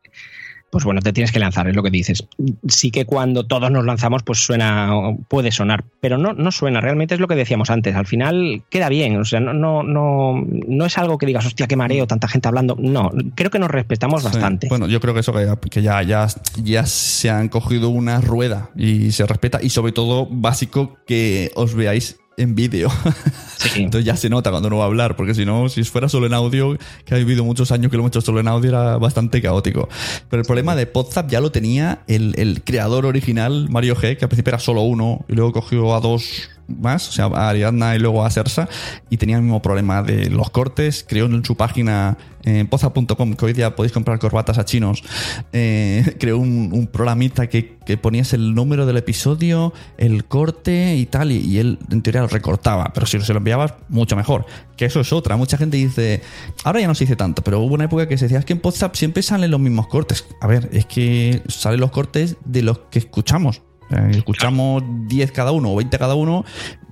pues bueno, te tienes que lanzar, es lo que dices. Sí que cuando todos nos lanzamos, pues suena, puede sonar, pero no, no suena, realmente es lo que decíamos antes, al final queda bien, o sea, no, no, no, no es algo que digas, hostia, qué mareo, tanta gente hablando, no, creo que nos respetamos bastante. Bueno, yo creo que eso que ya, ya, ya se han cogido una rueda y se respeta, y sobre todo básico que os veáis en vídeo. Entonces ya se nota cuando no va a hablar, porque si no, si fuera solo en audio, que ha vivido muchos años que lo hemos hecho solo en audio, era bastante caótico. Pero el problema de Podzap ya lo tenía el, creador original, Mario G, que al principio era solo uno y luego cogió a dos más, o sea, a Ariadna y luego a Sersa, y tenía el mismo problema de los cortes. Creó en su página en poza.com, que hoy día podéis comprar corbatas a chinos, eh, creó un, programita que, ponías el número del episodio, el corte y tal, y, él en teoría lo recortaba, pero si se lo enviabas, mucho mejor. Que eso es otra. Mucha gente dice, ahora ya no se dice tanto, pero hubo una época que se decía, es que en WhatsApp siempre salen los mismos cortes. A ver, es que salen los cortes de los que escuchamos. Escuchamos 10 cada uno o 20 cada uno,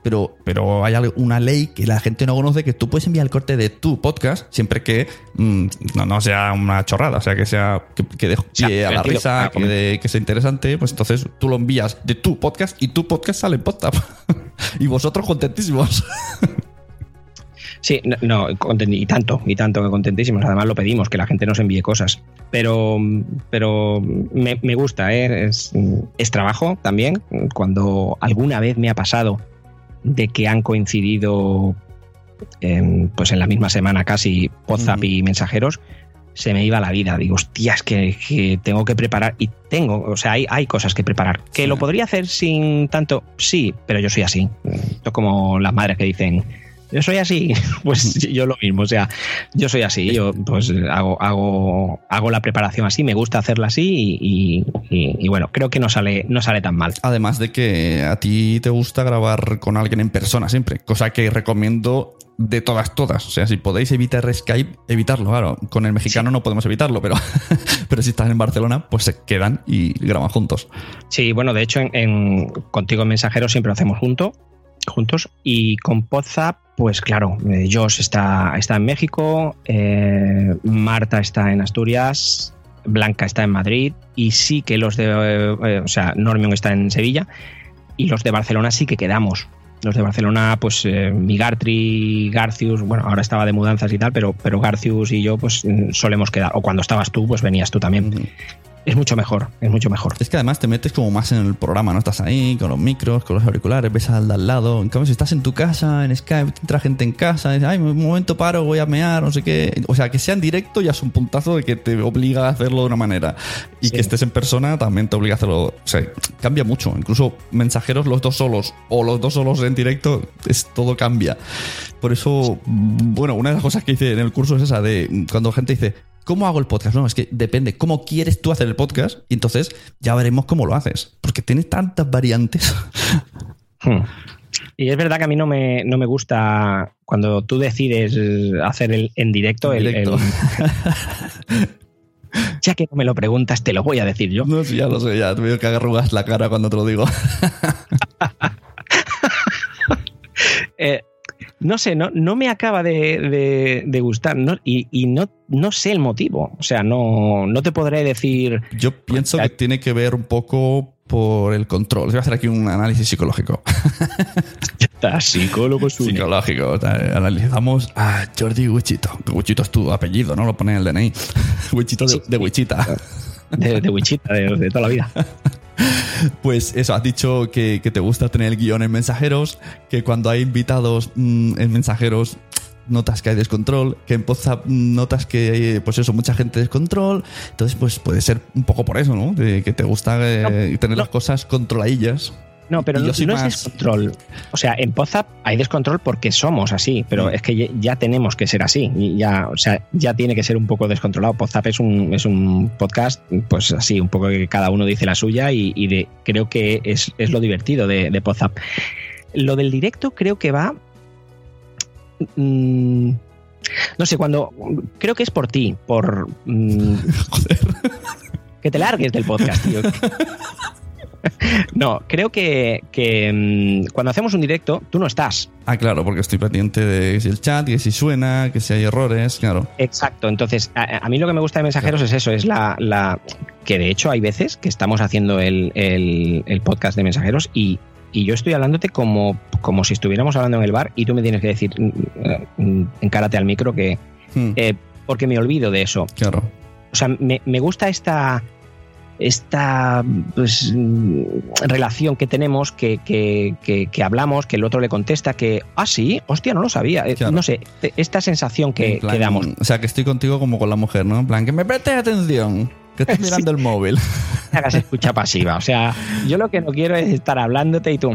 pero, pero hay una ley que la gente no conoce que tú puedes enviar el corte de tu podcast siempre que mm, no, sea una chorrada, o sea, que sea que, deje pie a la risa, que, que, sea interesante, pues entonces tú lo envías de tu podcast y tu podcast sale en podcast. y vosotros contentísimos. Sí, no, y tanto, y tanto que contentísimos. Además lo pedimos, que la gente nos envíe cosas. Pero, pero me, gusta, ¿eh? es, es, trabajo también. Cuando alguna vez me ha pasado de que han coincidido en, pues en la misma semana casi WhatsApp y mensajeros, se me iba la vida. Digo, hostias, que, que, tengo que preparar. Y tengo, o sea, hay, hay cosas que preparar. ¿Que lo podría hacer sin tanto? Sí, pero yo soy así. Esto como las madres que dicen, yo soy así, pues yo lo mismo, o sea, yo soy así, yo pues hago, hago, hago la preparación así, me gusta hacerla así y, bueno, creo que no sale, no sale tan mal. Además de que a ti te gusta grabar con alguien en persona siempre, cosa que recomiendo de todas, todas. O sea, si podéis evitar Skype, evitarlo, claro. Con el mexicano no podemos evitarlo, pero, pero si estás en Barcelona, pues se quedan y graban juntos. Sí, bueno, de hecho, en, Contigo Mensajero siempre lo hacemos junto, juntos. Y con WhatsApp pues claro, eh, Josh está, está en México, eh, Marta está en Asturias, Blanca está en Madrid y sí que los de, eh, o sea, Normion está en Sevilla y los de Barcelona sí que quedamos. Los de Barcelona, pues Migartri, Garcius, bueno, ahora estaba de mudanzas y tal, pero, pero Garcius y yo pues solemos quedar. O cuando estabas tú, pues venías tú también es mucho mejor, es mucho mejor. Es que además te metes como más en el programa, ¿no? Estás ahí con los micros, con los auriculares, ves al de al lado. En cambio, si estás en tu casa, en Skype, te entra gente en casa, dices, ay, un momento paro, voy a mear, no sé qué. O sea, que sea en directo ya es un puntazo de que te obliga a hacerlo de una manera. Y que estés en persona también te obliga a hacerlo. O sea, cambia mucho. Incluso mensajeros los dos solos o los dos solos en directo, es, todo cambia. Por eso, bueno, una de las cosas que hice en el curso es esa de cuando gente dice, ¿Cómo hago el podcast? No, es que depende cómo quieres tú hacer el podcast y entonces ya veremos cómo lo haces. Porque tiene tantas variantes. Hmm. Y es verdad que a mí no me, no me gusta cuando tú decides hacer el en directo. El, ya que no me lo preguntas, te lo voy a decir yo. No, sí, ya lo sé, ya te veo que arrugas la cara cuando te lo digo. no sé, no, no me acaba de, gustar y, no, no sé el motivo. O sea, no, no te podré decir. Yo pienso que tiene que ver un poco por el control. Voy a hacer aquí un análisis psicológico. Está, psicólogo Psicológico. Analizamos a Jordi Wichito. Wichito es tu apellido, ¿no? Lo pone en el DNI. Wichito de, Wichita. De, Wichita, de toda la vida. Pues eso, has dicho que, te gusta tener el guion en mensajeros, que cuando hay invitados mm, en mensajeros notas que hay descontrol, que en WhatsApp notas que hay, pues eso, mucha gente descontrol. Entonces, pues puede ser un poco por eso, ¿no? De que te gusta eh, tener las cosas controladillas. No, pero no, es descontrol. O sea, en WhatsApp hay descontrol porque somos así, pero mm. es que ya, tenemos que ser así. Y ya, o sea, ya tiene que ser un poco descontrolado. WhatsApp es un, es un podcast, pues así, un poco que cada uno dice la suya y, de, creo que es, lo divertido de, de WhatsApp. Lo del directo creo que va. Mm, no sé, cuando. Creo que es por ti, por. Mm, Joder. Que te largues del podcast, tío. no, creo que, mm, cuando hacemos un directo, tú no estás. Ah, claro, porque estoy pendiente de si el chat, y si suena, que si hay errores, claro. Exacto, entonces a, mí lo que me gusta de mensajeros es eso, es la, que de hecho hay veces que estamos haciendo el, el- el podcast de mensajeros y, y yo estoy hablándote como, como si estuviéramos hablando en el bar y tú me tienes que decir, mm, mm, encárate al micro que... Hmm, eh, porque me olvido de eso. claro. O sea, me, me gusta esta esta pues, mm, relación que tenemos, que, que, que- que hablamos, que el otro le contesta, que, ah, sí, hostia, no lo sabía. Eh, Claro. No sé, esta sensación que, plan, que damos. O sea, que estoy contigo como con la mujer, ¿no? En plan, que me prestes atención, que estoy mirando el móvil. hagas escucha pasiva. O sea, yo lo que no quiero es estar hablándote y tú.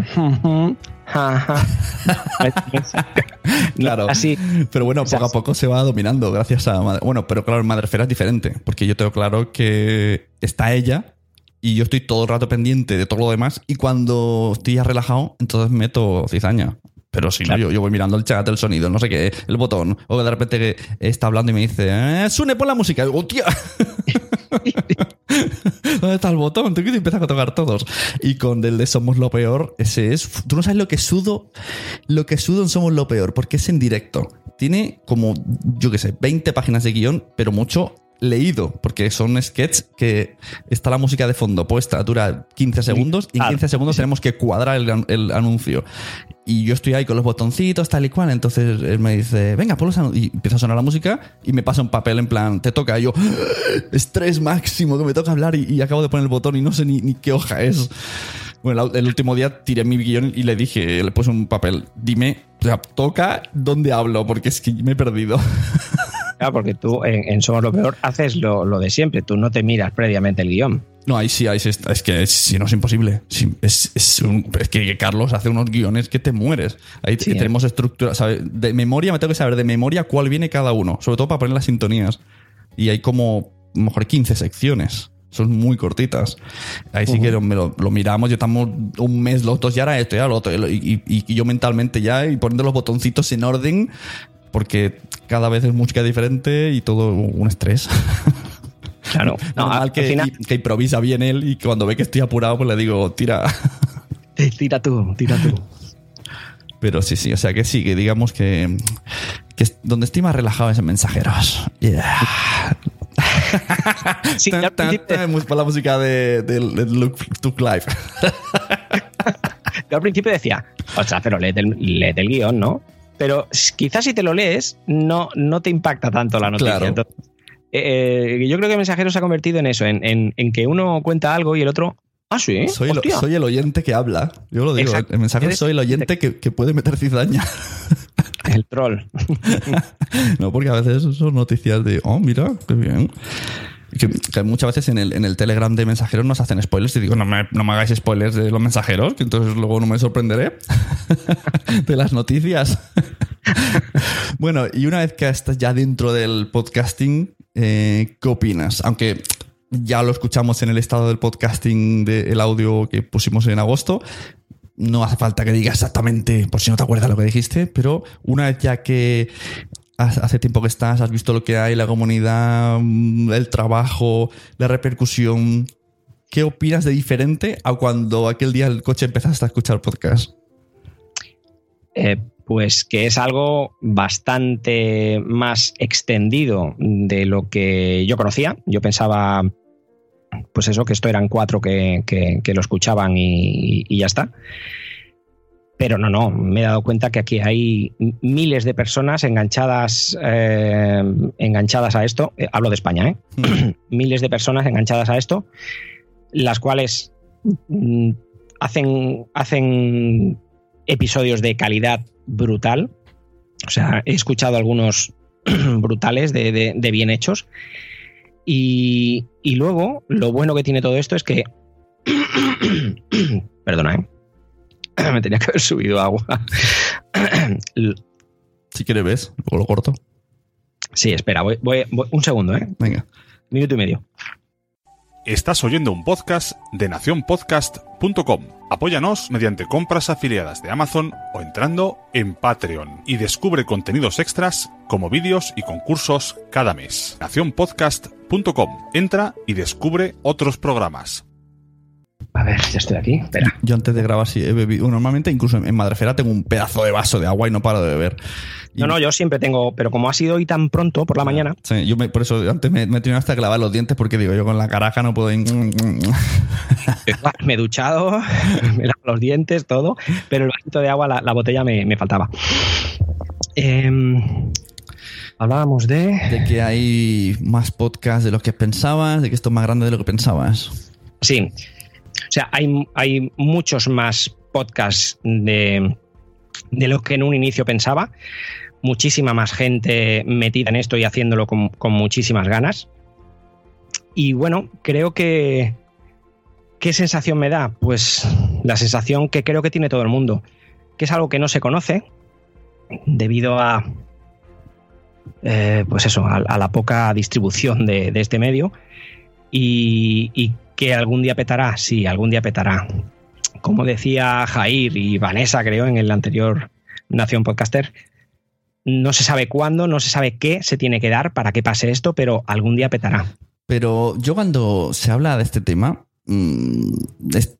Claro. Así. Pero bueno, poco a poco se va dominando gracias a... Madre- Bueno, pero claro, en Madrefera es diferente, porque yo tengo claro que está ella y yo estoy todo el rato pendiente de todo lo demás y cuando estoy ya relajado, entonces meto cizaña. Pero si Claro. no, yo, yo voy mirando el chat, el sonido, no sé qué, el botón, o de repente que está hablando y me dice, eh, Sune, pon la música. Y digo, ¡hostia! ¿Dónde está el botón? Tú que te empiezas a tocar todos. Y con el de Somos lo Peor, ese es. Tú no sabes lo que sudo, lo que sudo en Somos lo Peor, porque es en directo. Tiene como, yo qué sé, 20 páginas de guion, pero mucho leído, porque son sketches que está la música de fondo puesta, dura 15 segundos y en Ah, 15 segundos tenemos que cuadrar el, an- el anuncio. Y yo estoy ahí con los botoncitos, tal y cual. Entonces él me dice, venga, pon los anuncios. Y empieza a sonar la música y me pasa un papel en plan, te toca. Y yo, estrés máximo, que me toca hablar y, y acabo de poner el botón y no sé ni, ni qué hoja es. Bueno, el último día tiré mi guion y le dije, le puse un papel, dime, o sea, toca dónde hablo, porque es que me he perdido. Claro, porque tú en, en Somos lo Peor haces lo, lo de siempre. Tú no te miras previamente el guion. No, ahí sí, ahí sí está. Es que es- si no es imposible. Sí, es, es un- es que Carlos hace unos guiones que te mueres. Ahí Sí. tenemos estructura. ¿sabes? De memoria, me tengo que saber de memoria cuál viene cada uno. Sobre todo para poner las sintonías. Y hay como, a lo mejor 15 secciones. Son muy cortitas. Ahí sí que me lo, lo miramos. Yo estamos un mes los dos, ya era esto, ya lo otro. Y, y- y yo mentalmente ya, y poniendo los botoncitos en orden, porque cada vez es música diferente y todo un estrés. Claro. No, Normal al que, final, que improvisa bien él y cuando ve que estoy apurado, pues le digo, tira. tira tú, tira tú. Pero sí, sí, o sea que sí, que digamos que, que donde estoy más relajado es en mensajeros. Yeah. Sí, Tan, tan, la música de, de, de Look to Live. Yo al principio decía, ostras, pero léete el, léete el guion, ¿no? Pero quizás si te lo lees, no, no te impacta tanto la noticia. Claro. Entonces, eh, eh, yo creo que Mensajero se ha convertido en eso, en, en- en que uno cuenta algo y el otro, ah, sí, Soy, el, hostia". soy el oyente que habla. Yo lo digo, Exacto. mensajeros Eres- soy el oyente que, que puede meter cizaña. el troll. No, porque a veces son noticias de, oh, mira, qué bien. Que, muchas veces en el, en el Telegram de mensajeros nos hacen spoilers y digo, no me, no me hagáis spoilers de los mensajeros, que entonces luego no me sorprenderé de las noticias. bueno, y una vez que estás ya dentro del podcasting, eh, ¿qué opinas? Aunque ya lo escuchamos en el estado del podcasting del audio que pusimos en agosto. No hace falta que diga exactamente, por si no te acuerdas lo que dijiste, pero una vez ya que hace tiempo que estás, has visto lo que hay, la comunidad, mm, el trabajo, la repercusión, ¿qué opinas de diferente a cuando aquel día el coche empezaste a escuchar podcast? Eh, pues que es algo bastante más extendido de lo que yo conocía. Yo pensaba, pues eso, que esto eran cuatro que, lo escuchaban y, y ya está. Pero no, no, me he dado cuenta que aquí hay miles de personas enganchadas, eh, enganchadas a esto. Eh, hablo de España, ¿eh? miles de personas enganchadas a esto, las cuales mm, hacen, hacen episodios de calidad brutal. O sea, he escuchado algunos brutales de, de- de bien hechos. Y, y luego, lo bueno que tiene todo esto es que. Perdona, ¿eh? Me tenía que haber subido agua. Si quieres, ves, luego lo corto. sí, espera, voy, voy- voy- un segundo, ¿eh? Venga. Minuto y medio. Estás oyendo un podcast de nacionpodcast.com. Apóyanos mediante compras afiliadas de Amazon o entrando en Patreon y descubre contenidos extras como vídeos y concursos cada mes. Nacionpodcast.com. Entra y descubre otros programas. A ver, ya estoy aquí. Espera. Yo antes de grabar sí he bebido. Normalmente, incluso en Madrefera, tengo un pedazo de vaso de agua y no paro de beber. Y- No, no, yo siempre tengo, pero como ha sido hoy tan pronto por la mañana, Sí, yo me- por eso antes me, me he tenido hasta que lavar los dientes porque digo, yo con la caraja no puedo. me he duchado, me lavo los dientes, todo, pero el vasito de agua, la, la botella me, me faltaba. Em, hablábamos de. de que hay más podcasts de los que pensabas, de que esto es más grande de lo que pensabas. Sí. O sea, hay, hay muchos más podcasts de, de lo que en un inicio pensaba. Muchísima más gente metida en esto y haciéndolo con, con muchísimas ganas. Y bueno, creo que. ¿Qué sensación me da? Pues la sensación que creo que tiene todo el mundo, que es algo que no se conoce debido a. eh, pues eso, a, la poca distribución de, este medio y que algún día petará, sí, algún día petará. Como decía Jair y Vanessa, creo, en el anterior Nación Podcaster, no se sabe cuándo, no se sabe qué se tiene que dar para que pase esto, pero algún día petará. Pero yo cuando se habla de este tema, mm,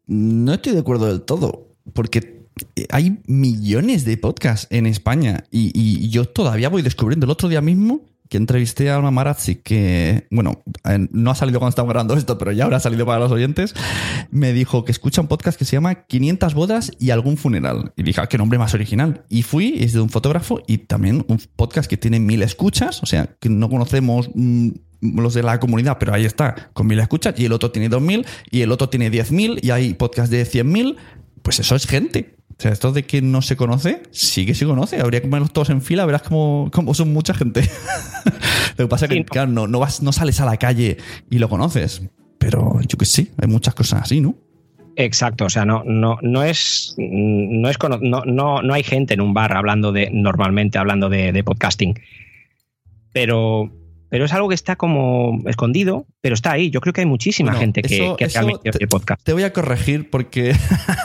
no estoy de acuerdo del todo, porque hay millones de podcasts en España y yo todavía voy descubriendo. El otro día mismo que entrevisté a una Marazzi que, bueno, no ha salido cuando estamos grabando esto, pero ya habrá salido para los oyentes, me dijo que escucha un podcast que se llama 500 bodas y algún funeral. Y dije, ah, qué nombre más original. Y fui, es de un fotógrafo y también un podcast que tiene mil escuchas, o sea, que no conocemos mm, los de la comunidad, pero ahí está, con mil escuchas, y el otro tiene 2000 y el otro tiene 10.000 y hay podcast de 100.000, pues eso es gente. O sea, esto de que no se conoce, sí que se conoce. Habría que ponerlos todos en fila, verás cómo, cómo son mucha gente. lo que pasa es que, Sí, no. claro, no, no, vas, no sales a la calle y lo conoces. Pero yo que sí, hay muchas cosas así, ¿no? Exacto, o sea, no, no, no es, no es no, no, no hay gente en un bar hablando de, normalmente hablando de, de podcasting. Pero, pero es algo que está como escondido, pero está ahí. Yo creo que hay muchísima Bueno, gente que, eso- que realmente te- oye podcast. Te voy a corregir porque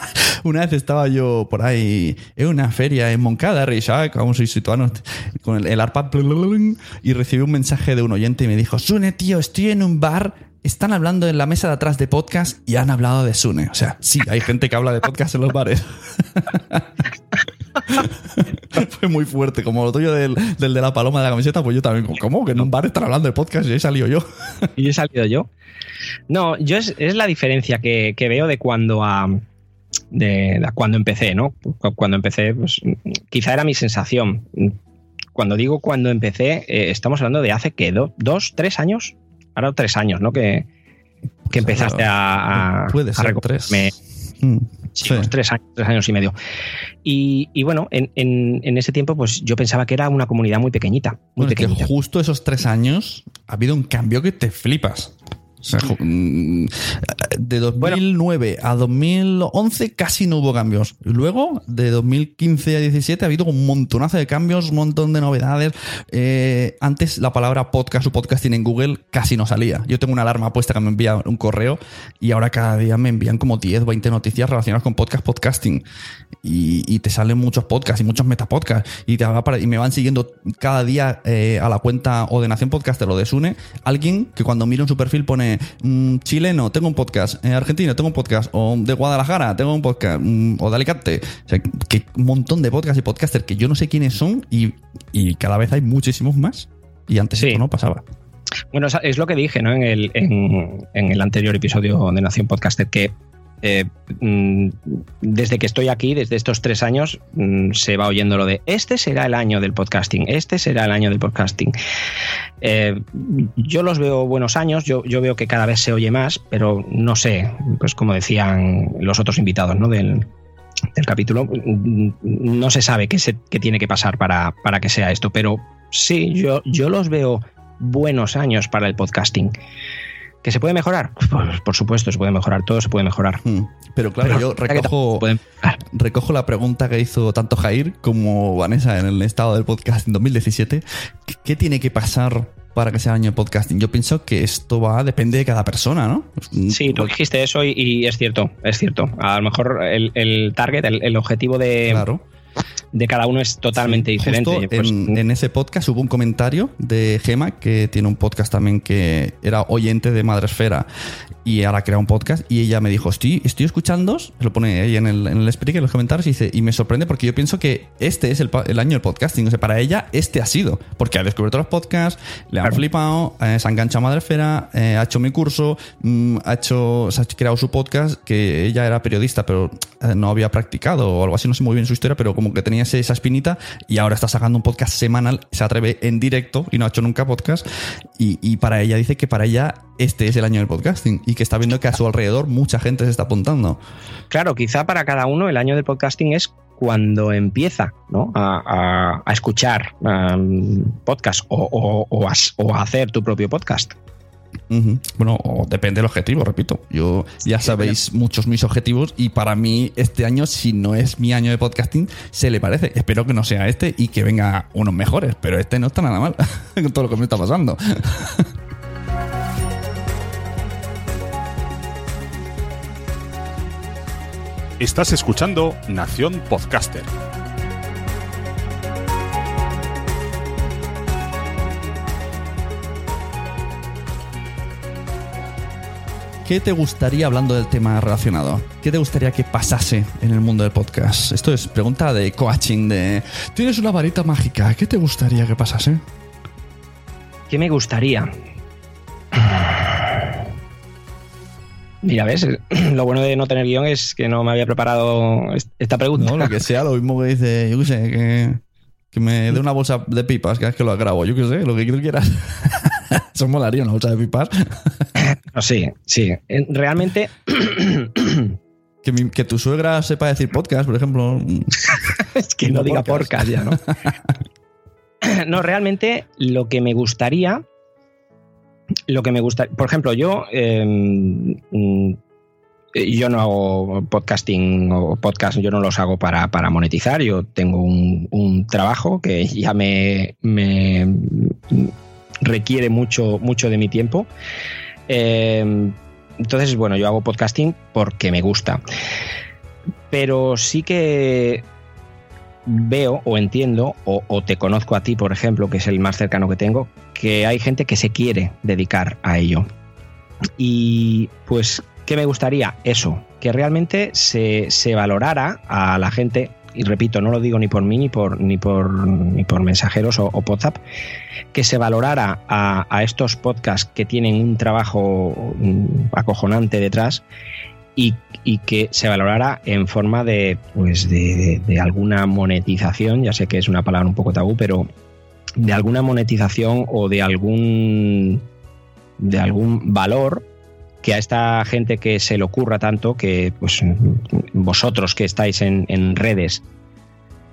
una vez estaba yo por ahí en una feria en Moncada, Reixac, vamos a situarnos con el, arpa y recibí un mensaje de un oyente y me dijo, Sune, tío, estoy en un bar, están hablando en la mesa de atrás de podcast y han hablado de Sune. O sea, sí, hay gente que habla de podcast en los bares. Fue muy fuerte, como lo tuyo del, del de la paloma de la camiseta, pues yo también, ¿cómo? Que en un bar están hablando de podcast y ahí salió yo. Y he salido yo. No, yo es, es la diferencia que, que veo de cuando a de, de cuando empecé, ¿no? Cu- Cuando empecé, pues quizá era mi sensación. Cuando digo cuando empecé, eh, estamos hablando de hace que do- dos, tres años, ahora tres años, ¿no? Que, que empezaste a, a, Puede a ser tres. Mm, Sí, sí. pues tres años, tres años y medio. Y, y bueno, en, en- en ese tiempo, pues yo pensaba que era una comunidad muy pequeñita. Muy Bueno, es que pequeñita. justo esos tres años ha habido un cambio que te flipas. Ju- mm, de 2009 a 2011 casi no hubo cambios. Luego, de 2015 a 17 ha habido un montonazo de cambios, un montón de novedades. Eh, antes la palabra podcast o podcasting en Google casi no salía. Yo tengo una alarma puesta que me envía un correo y ahora cada día me envían como 10, 20 noticias relacionadas con podcast, podcasting. Y, y te salen muchos podcasts y muchos metapodcasts. Y, te va para- y me van siguiendo cada día eh, a la cuenta o de Nación Podcaster o de Sune alguien que cuando miro en su perfil pone mm, chileno, tengo un podcast, eh, argentino, tengo un podcast, o de Guadalajara, tengo un podcast, mm, o de Alicante. O sea, que un montón de podcasts y podcasters que yo no sé quiénes son y, y cada vez hay muchísimos más. Y antes Sí. esto no pasaba. Bueno, es- es lo que dije ¿no? en, el, en, en el anterior episodio de Nación Podcaster, que eh, mm, desde que estoy aquí, desde estos tres años, mm, se va oyendo lo de este será el año del podcasting, este será el año del podcasting. Eh, yo los veo buenos años, yo, yo veo que cada vez se oye más, pero no sé, pues como decían los otros invitados ¿no? del, del capítulo, mm, no se sabe qué, se, qué tiene que pasar para, para que sea esto, pero sí, yo, yo los veo buenos años para el podcasting. ¿Que se puede mejorar? Pues, por supuesto, se puede mejorar, todo se puede mejorar. Mm. Pero claro, Pero yo ¿a qué tal recojo, recojo la pregunta que hizo tanto Jair como Vanessa en el estado del podcast en 2017. ¿Qué, qué tiene que pasar para que sea año de podcasting? Yo pienso que esto va, depende de cada persona, ¿no? Sí, tú dijiste eso y, y es cierto, es cierto. A lo mejor el, el target, el, el objetivo de, Claro. De cada uno es totalmente Sí, diferente. justo Pues, en, en ese podcast hubo un comentario de Gema, que tiene un podcast también que era oyente de Madresfera y ahora crea un podcast. Y ella me dijo: Estoy, estoy escuchando, lo pone ahí en el, en el speaker, en los comentarios, y, dice, y me sorprende porque yo pienso que este es el, el año del podcasting. O sea, para ella, este ha sido. Porque ha descubierto los podcasts, le han flipado, eh, se ha enganchado a Madresfera, eh, ha hecho mi curso, mm, ha hecho, se ha creado su podcast, que ella era periodista, pero eh, no había practicado o algo así, no sé muy bien su historia, pero como que tenía esa espinita y ahora está sacando un podcast semanal, se atreve en directo y no ha hecho nunca podcast. Y, para ella dice que para ella este es el año del podcasting y que está viendo que a su alrededor mucha gente se está apuntando. Claro, quizá para cada uno el año del podcasting es cuando empieza ¿no? a, a- escuchar um, podcast o, o- o a hacer tu propio podcast. Bueno, o depende del objetivo, repito. Yo ya sabéis muchos mis objetivos y para mí este año, si no es mi año de podcasting, se le parece. Espero que no sea este y que venga unos mejores, pero este no está nada mal con todo lo que me está pasando. Estás escuchando Nación Podcaster. ¿Qué te gustaría, hablando del tema relacionado, qué te gustaría que pasase en el mundo del podcast? Esto es pregunta de coaching, de... Tienes una varita mágica, ¿qué te gustaría que pasase? ¿Qué me gustaría? Mira, ves, lo bueno de no tener guion es que no me había preparado est- esta pregunta. No, lo que sea, lo mismo que dice, yo qué sé, que, que me dé una bolsa de pipas cada vez que lo grabo, yo qué sé, lo que tú quieras. Eso molaría, una bolsa de pipas. No, sí, sí. Realmente, Que, mi- que tu suegra sepa decir podcast, por ejemplo. es que no No diga podcast. podcast ya, ¿no? no, realmente lo que me gustaría, lo que me gusta, por ejemplo, yo, eh, mm, yo no hago podcasting o podcast, yo no los hago para, para monetizar, yo tengo un, un trabajo que ya me, me requiere mucho, mucho de mi tiempo. Eh, entonces, bueno, yo hago podcasting porque me gusta. Pero sí que veo o entiendo, o, o te conozco a ti, por ejemplo, que es el más cercano que tengo, que hay gente que se quiere dedicar a ello. Y pues, ¿qué me gustaría? Eso, que realmente se, se valorara a la gente, y repito, no lo digo ni por mí ni por, ni por, ni por mensajeros o, WhatsApp, que se valorara a, a estos podcasts que tienen un trabajo mm, acojonante detrás y, y que se valorara en forma de, pues de, de alguna monetización, ya sé que es una palabra un poco tabú, pero de alguna monetización o de algún de algún valor que a esta gente que se le ocurra tanto, que pues vosotros que estáis en, en redes,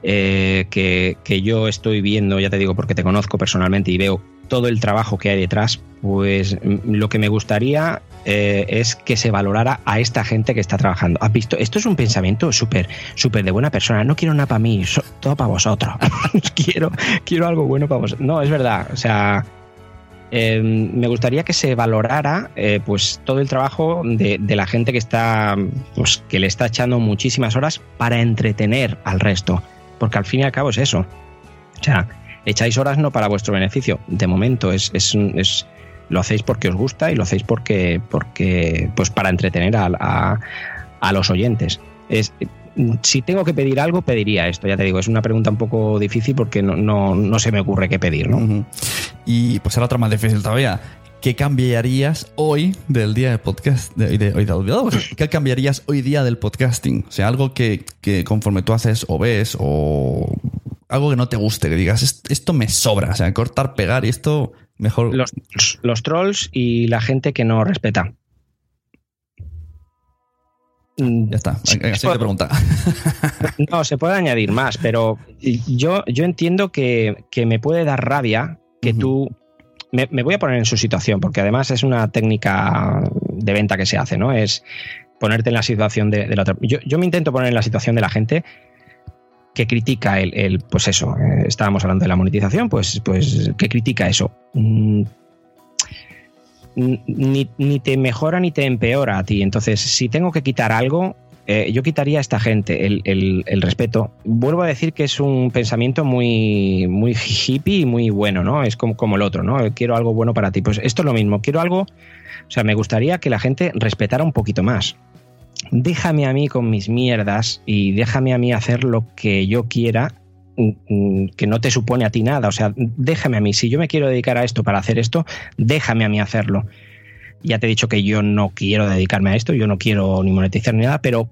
eh, que, que yo estoy viendo, ya te digo, porque te conozco personalmente y veo todo el trabajo que hay detrás, pues mm, lo que me gustaría eh, es que se valorara a esta gente que está trabajando. ¿Has visto? Esto es un pensamiento súper, súper de buena persona. No quiero nada para mí, todo para vosotros. quiero, quiero algo bueno para vosotros. No, es verdad. O sea, eh, me gustaría que se valorara eh, pues todo el trabajo de, de la gente que está pues que le está echando muchísimas horas para entretener al resto porque al fin y al cabo es eso. O sea echáis horas no para vuestro beneficio de momento es, es, es- lo hacéis porque os gusta y lo hacéis porque porque pues para entretener a, a- a los oyentes. Es si tengo que pedir algo pediría esto ya te digo es una pregunta un poco difícil porque no, no, no se me ocurre qué pedir no. Y pues ahora otra más difícil todavía. ¿Qué cambiarías hoy del día del podcast? De, de- hoy del- ¿Qué cambiarías hoy día del podcasting? O sea, algo que, que conforme tú haces o ves o algo que no te guste, que digas, "Est- esto me sobra. O sea, cortar, pegar y esto mejor. los, los trolls y la gente que no respeta. Mm, Ya está. Siguiente pregunta. No, se puede añadir más, pero yo, yo entiendo que, que me puede dar rabia que tú. Me, me voy a poner en su situación, porque además es una técnica de venta que se hace, ¿no? Es ponerte en la situación de, de la otra. Yo, yo me intento poner en la situación de la gente que critica el, el- pues eso, eh, estábamos hablando de la monetización, pues, pues que critica eso. Ni, ni te mejora ni te empeora a ti. Entonces, si tengo que quitar algo, eh, yo quitaría a esta gente el, el, respeto. Vuelvo a decir que es un pensamiento muy, muy hippie y muy bueno, ¿no? Es como, como el otro, ¿no? Quiero algo bueno para ti. Pues esto es lo mismo, quiero algo, o sea, me gustaría que la gente respetara un poquito más. Déjame a mí con mis mierdas y déjame a mí hacer lo que yo quiera que no te supone a ti nada. O sea, déjame a mí. Si yo me quiero dedicar a esto para hacer esto, déjame a mí hacerlo ya te he dicho que yo no quiero dedicarme a esto, yo no quiero ni monetizar ni nada, pero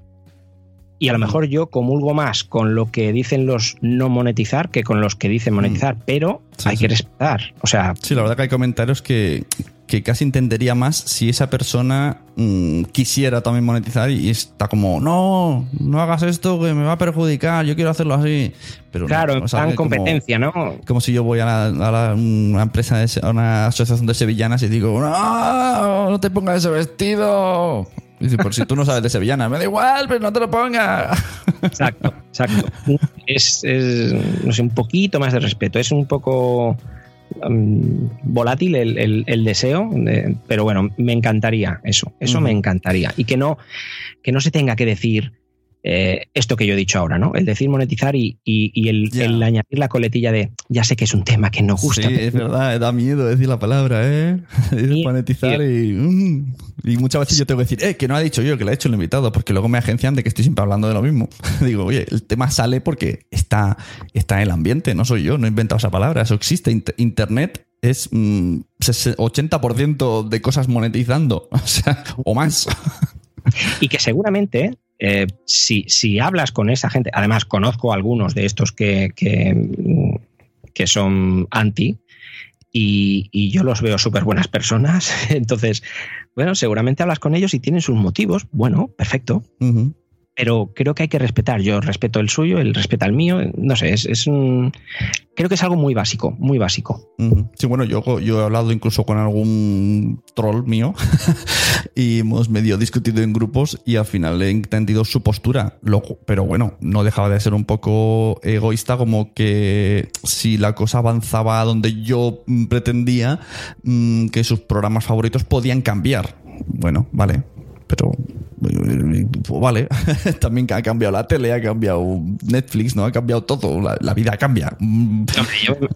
y a lo mejor yo comulgo más con lo que dicen los no monetizar que con los que dicen monetizar, mm. pero hay que respetar. O sea. Sí, la verdad que hay comentarios que, que casi entendería más si esa persona mm, quisiera también monetizar y está como, no, no hagas esto que me va a perjudicar, yo quiero hacerlo así. Pero claro, no, competencia, ¿no? Como si yo voy a, una empresa, a una asociación de sevillanas y digo, no, no te pongas ese vestido. Dice, por si tú no sabes de sevillana, me da igual, pero no te lo pongas. Exacto, exacto. Es, no sé, un poquito más de respeto. Es un poco um, volátil el, deseo, pero bueno, me encantaría eso. Eso me encantaría. Y que no, que no se tenga que decir eh, esto que yo he dicho ahora, ¿no? El decir monetizar y, el, añadir la coletilla de ya sé que es un tema que no gusta. Sí, es verdad, da miedo decir la palabra, ¿eh? monetizar mm, y, muchas veces yo tengo que decir, eh, que no ha dicho yo, que lo ha hecho el invitado, porque luego me agencian de que estoy siempre hablando de lo mismo. Digo, oye, el tema sale porque está, está en el ambiente, no soy yo, no he inventado esa palabra, eso existe. Internet es 80% mm, de cosas monetizando, o sea, o más. Y que seguramente eh, si, si, hablas con esa gente, además conozco algunos de estos que, que, son anti, y, yo los veo súper buenas personas. Entonces, bueno, seguramente hablas con ellos y tienen sus motivos. Bueno, perfecto pero creo que hay que respetar. Yo respeto el suyo, él respeta el mío. No sé, es, un. Creo que es algo muy básico, muy básico. Sí, bueno, yo, yo he hablado incluso con algún troll mío y hemos medio discutido en grupos y al final he entendido su postura. pero bueno, no dejaba de ser un poco egoísta, como que si la cosa avanzaba donde yo pretendía, mm, que sus programas favoritos podían cambiar. Bueno, vale, pero pues vale, también ha cambiado la tele, ha cambiado Netflix, ¿no? Ha cambiado todo, la, vida cambia.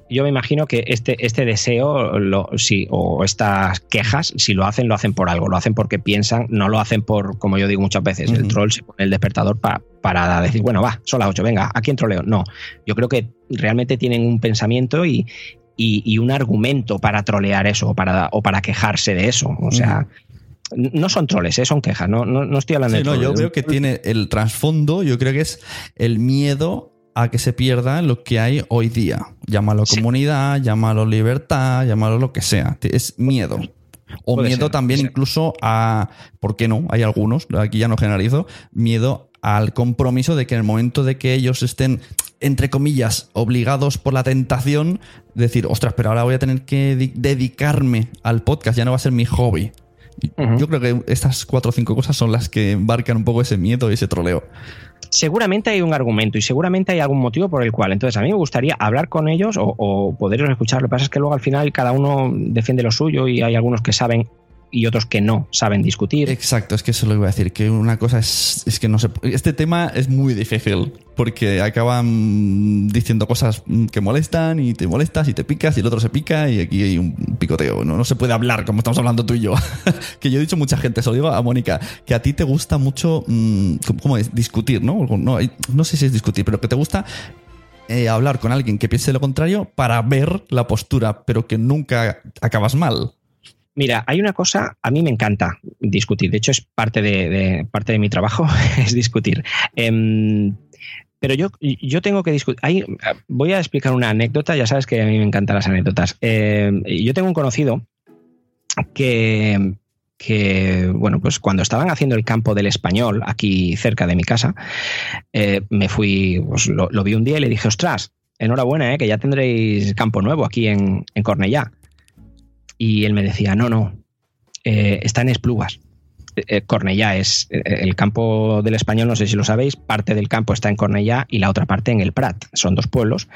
yo, me imagino que este, este deseo lo, o estas quejas, si lo hacen, lo hacen por algo, lo hacen porque piensan, no lo hacen por, como yo digo muchas veces, el troll se pone el despertador para, para decir, bueno, va, son las 8, venga, ¿a quién troleo? No, yo creo que realmente tienen un pensamiento y, y, un argumento para trolear eso o para, o para quejarse de eso. O sea, no son troles, ¿eh? son quejas, no, no, estoy hablando de no, Yo creo que tiene el trasfondo, yo creo que es el miedo a que se pierda lo que hay hoy día. Llámalo comunidad, llámalo libertad, llámalo lo que sea. Es miedo. O miedo también incluso a, ¿por qué no? Hay algunos, aquí ya no generalizo, miedo al compromiso de que en el momento de que ellos estén, entre comillas, obligados por la tentación, decir, ostras, pero ahora voy a tener que dedicarme al podcast, ya no va a ser mi hobby. Yo creo que estas cuatro o cinco cosas son las que embarcan un poco ese miedo y ese troleo. Seguramente hay un argumento y seguramente hay algún motivo por el cual. Entonces, a mí me gustaría hablar con ellos o, o poderlos escuchar. Lo que pasa es que luego al final cada uno defiende lo suyo y hay algunos que saben y otros que no saben discutir. Exacto, es que eso lo iba a decir, que una cosa es, es que no sé, este tema es muy difícil porque acaban diciendo cosas que molestan y te molestas y te picas y el otro se pica y aquí hay un picoteo, no, no se puede hablar como estamos hablando tú y yo. que yo he dicho mucha gente, se lo digo a Mónica, que a ti te gusta mucho, mm, ¿cómo? Discutir, ¿no? No, no sé si es discutir, pero que te gusta eh, hablar con alguien que piense lo contrario para ver la postura, pero que nunca acabas mal. Mira, hay una cosa, a mí me encanta discutir, de hecho es parte de, parte de mi trabajo, es discutir. Em, pero yo, yo tengo que discutir. voy a explicar una anécdota, ya sabes que a mí me encantan las anécdotas. Em, yo tengo un conocido que, que, bueno, pues cuando estaban haciendo el campo del español aquí cerca de mi casa, eh, me fui, pues lo, vi un día y le dije, ostras, enhorabuena, eh, que ya tendréis campo nuevo aquí en, en Cornellá. Y él me decía, no, no, eh, está en Esplugas. Eh, Cornellá es eh, el campo del español, no sé si lo sabéis, parte del campo está en Cornellá y la otra parte en el Prat. Son dos pueblos.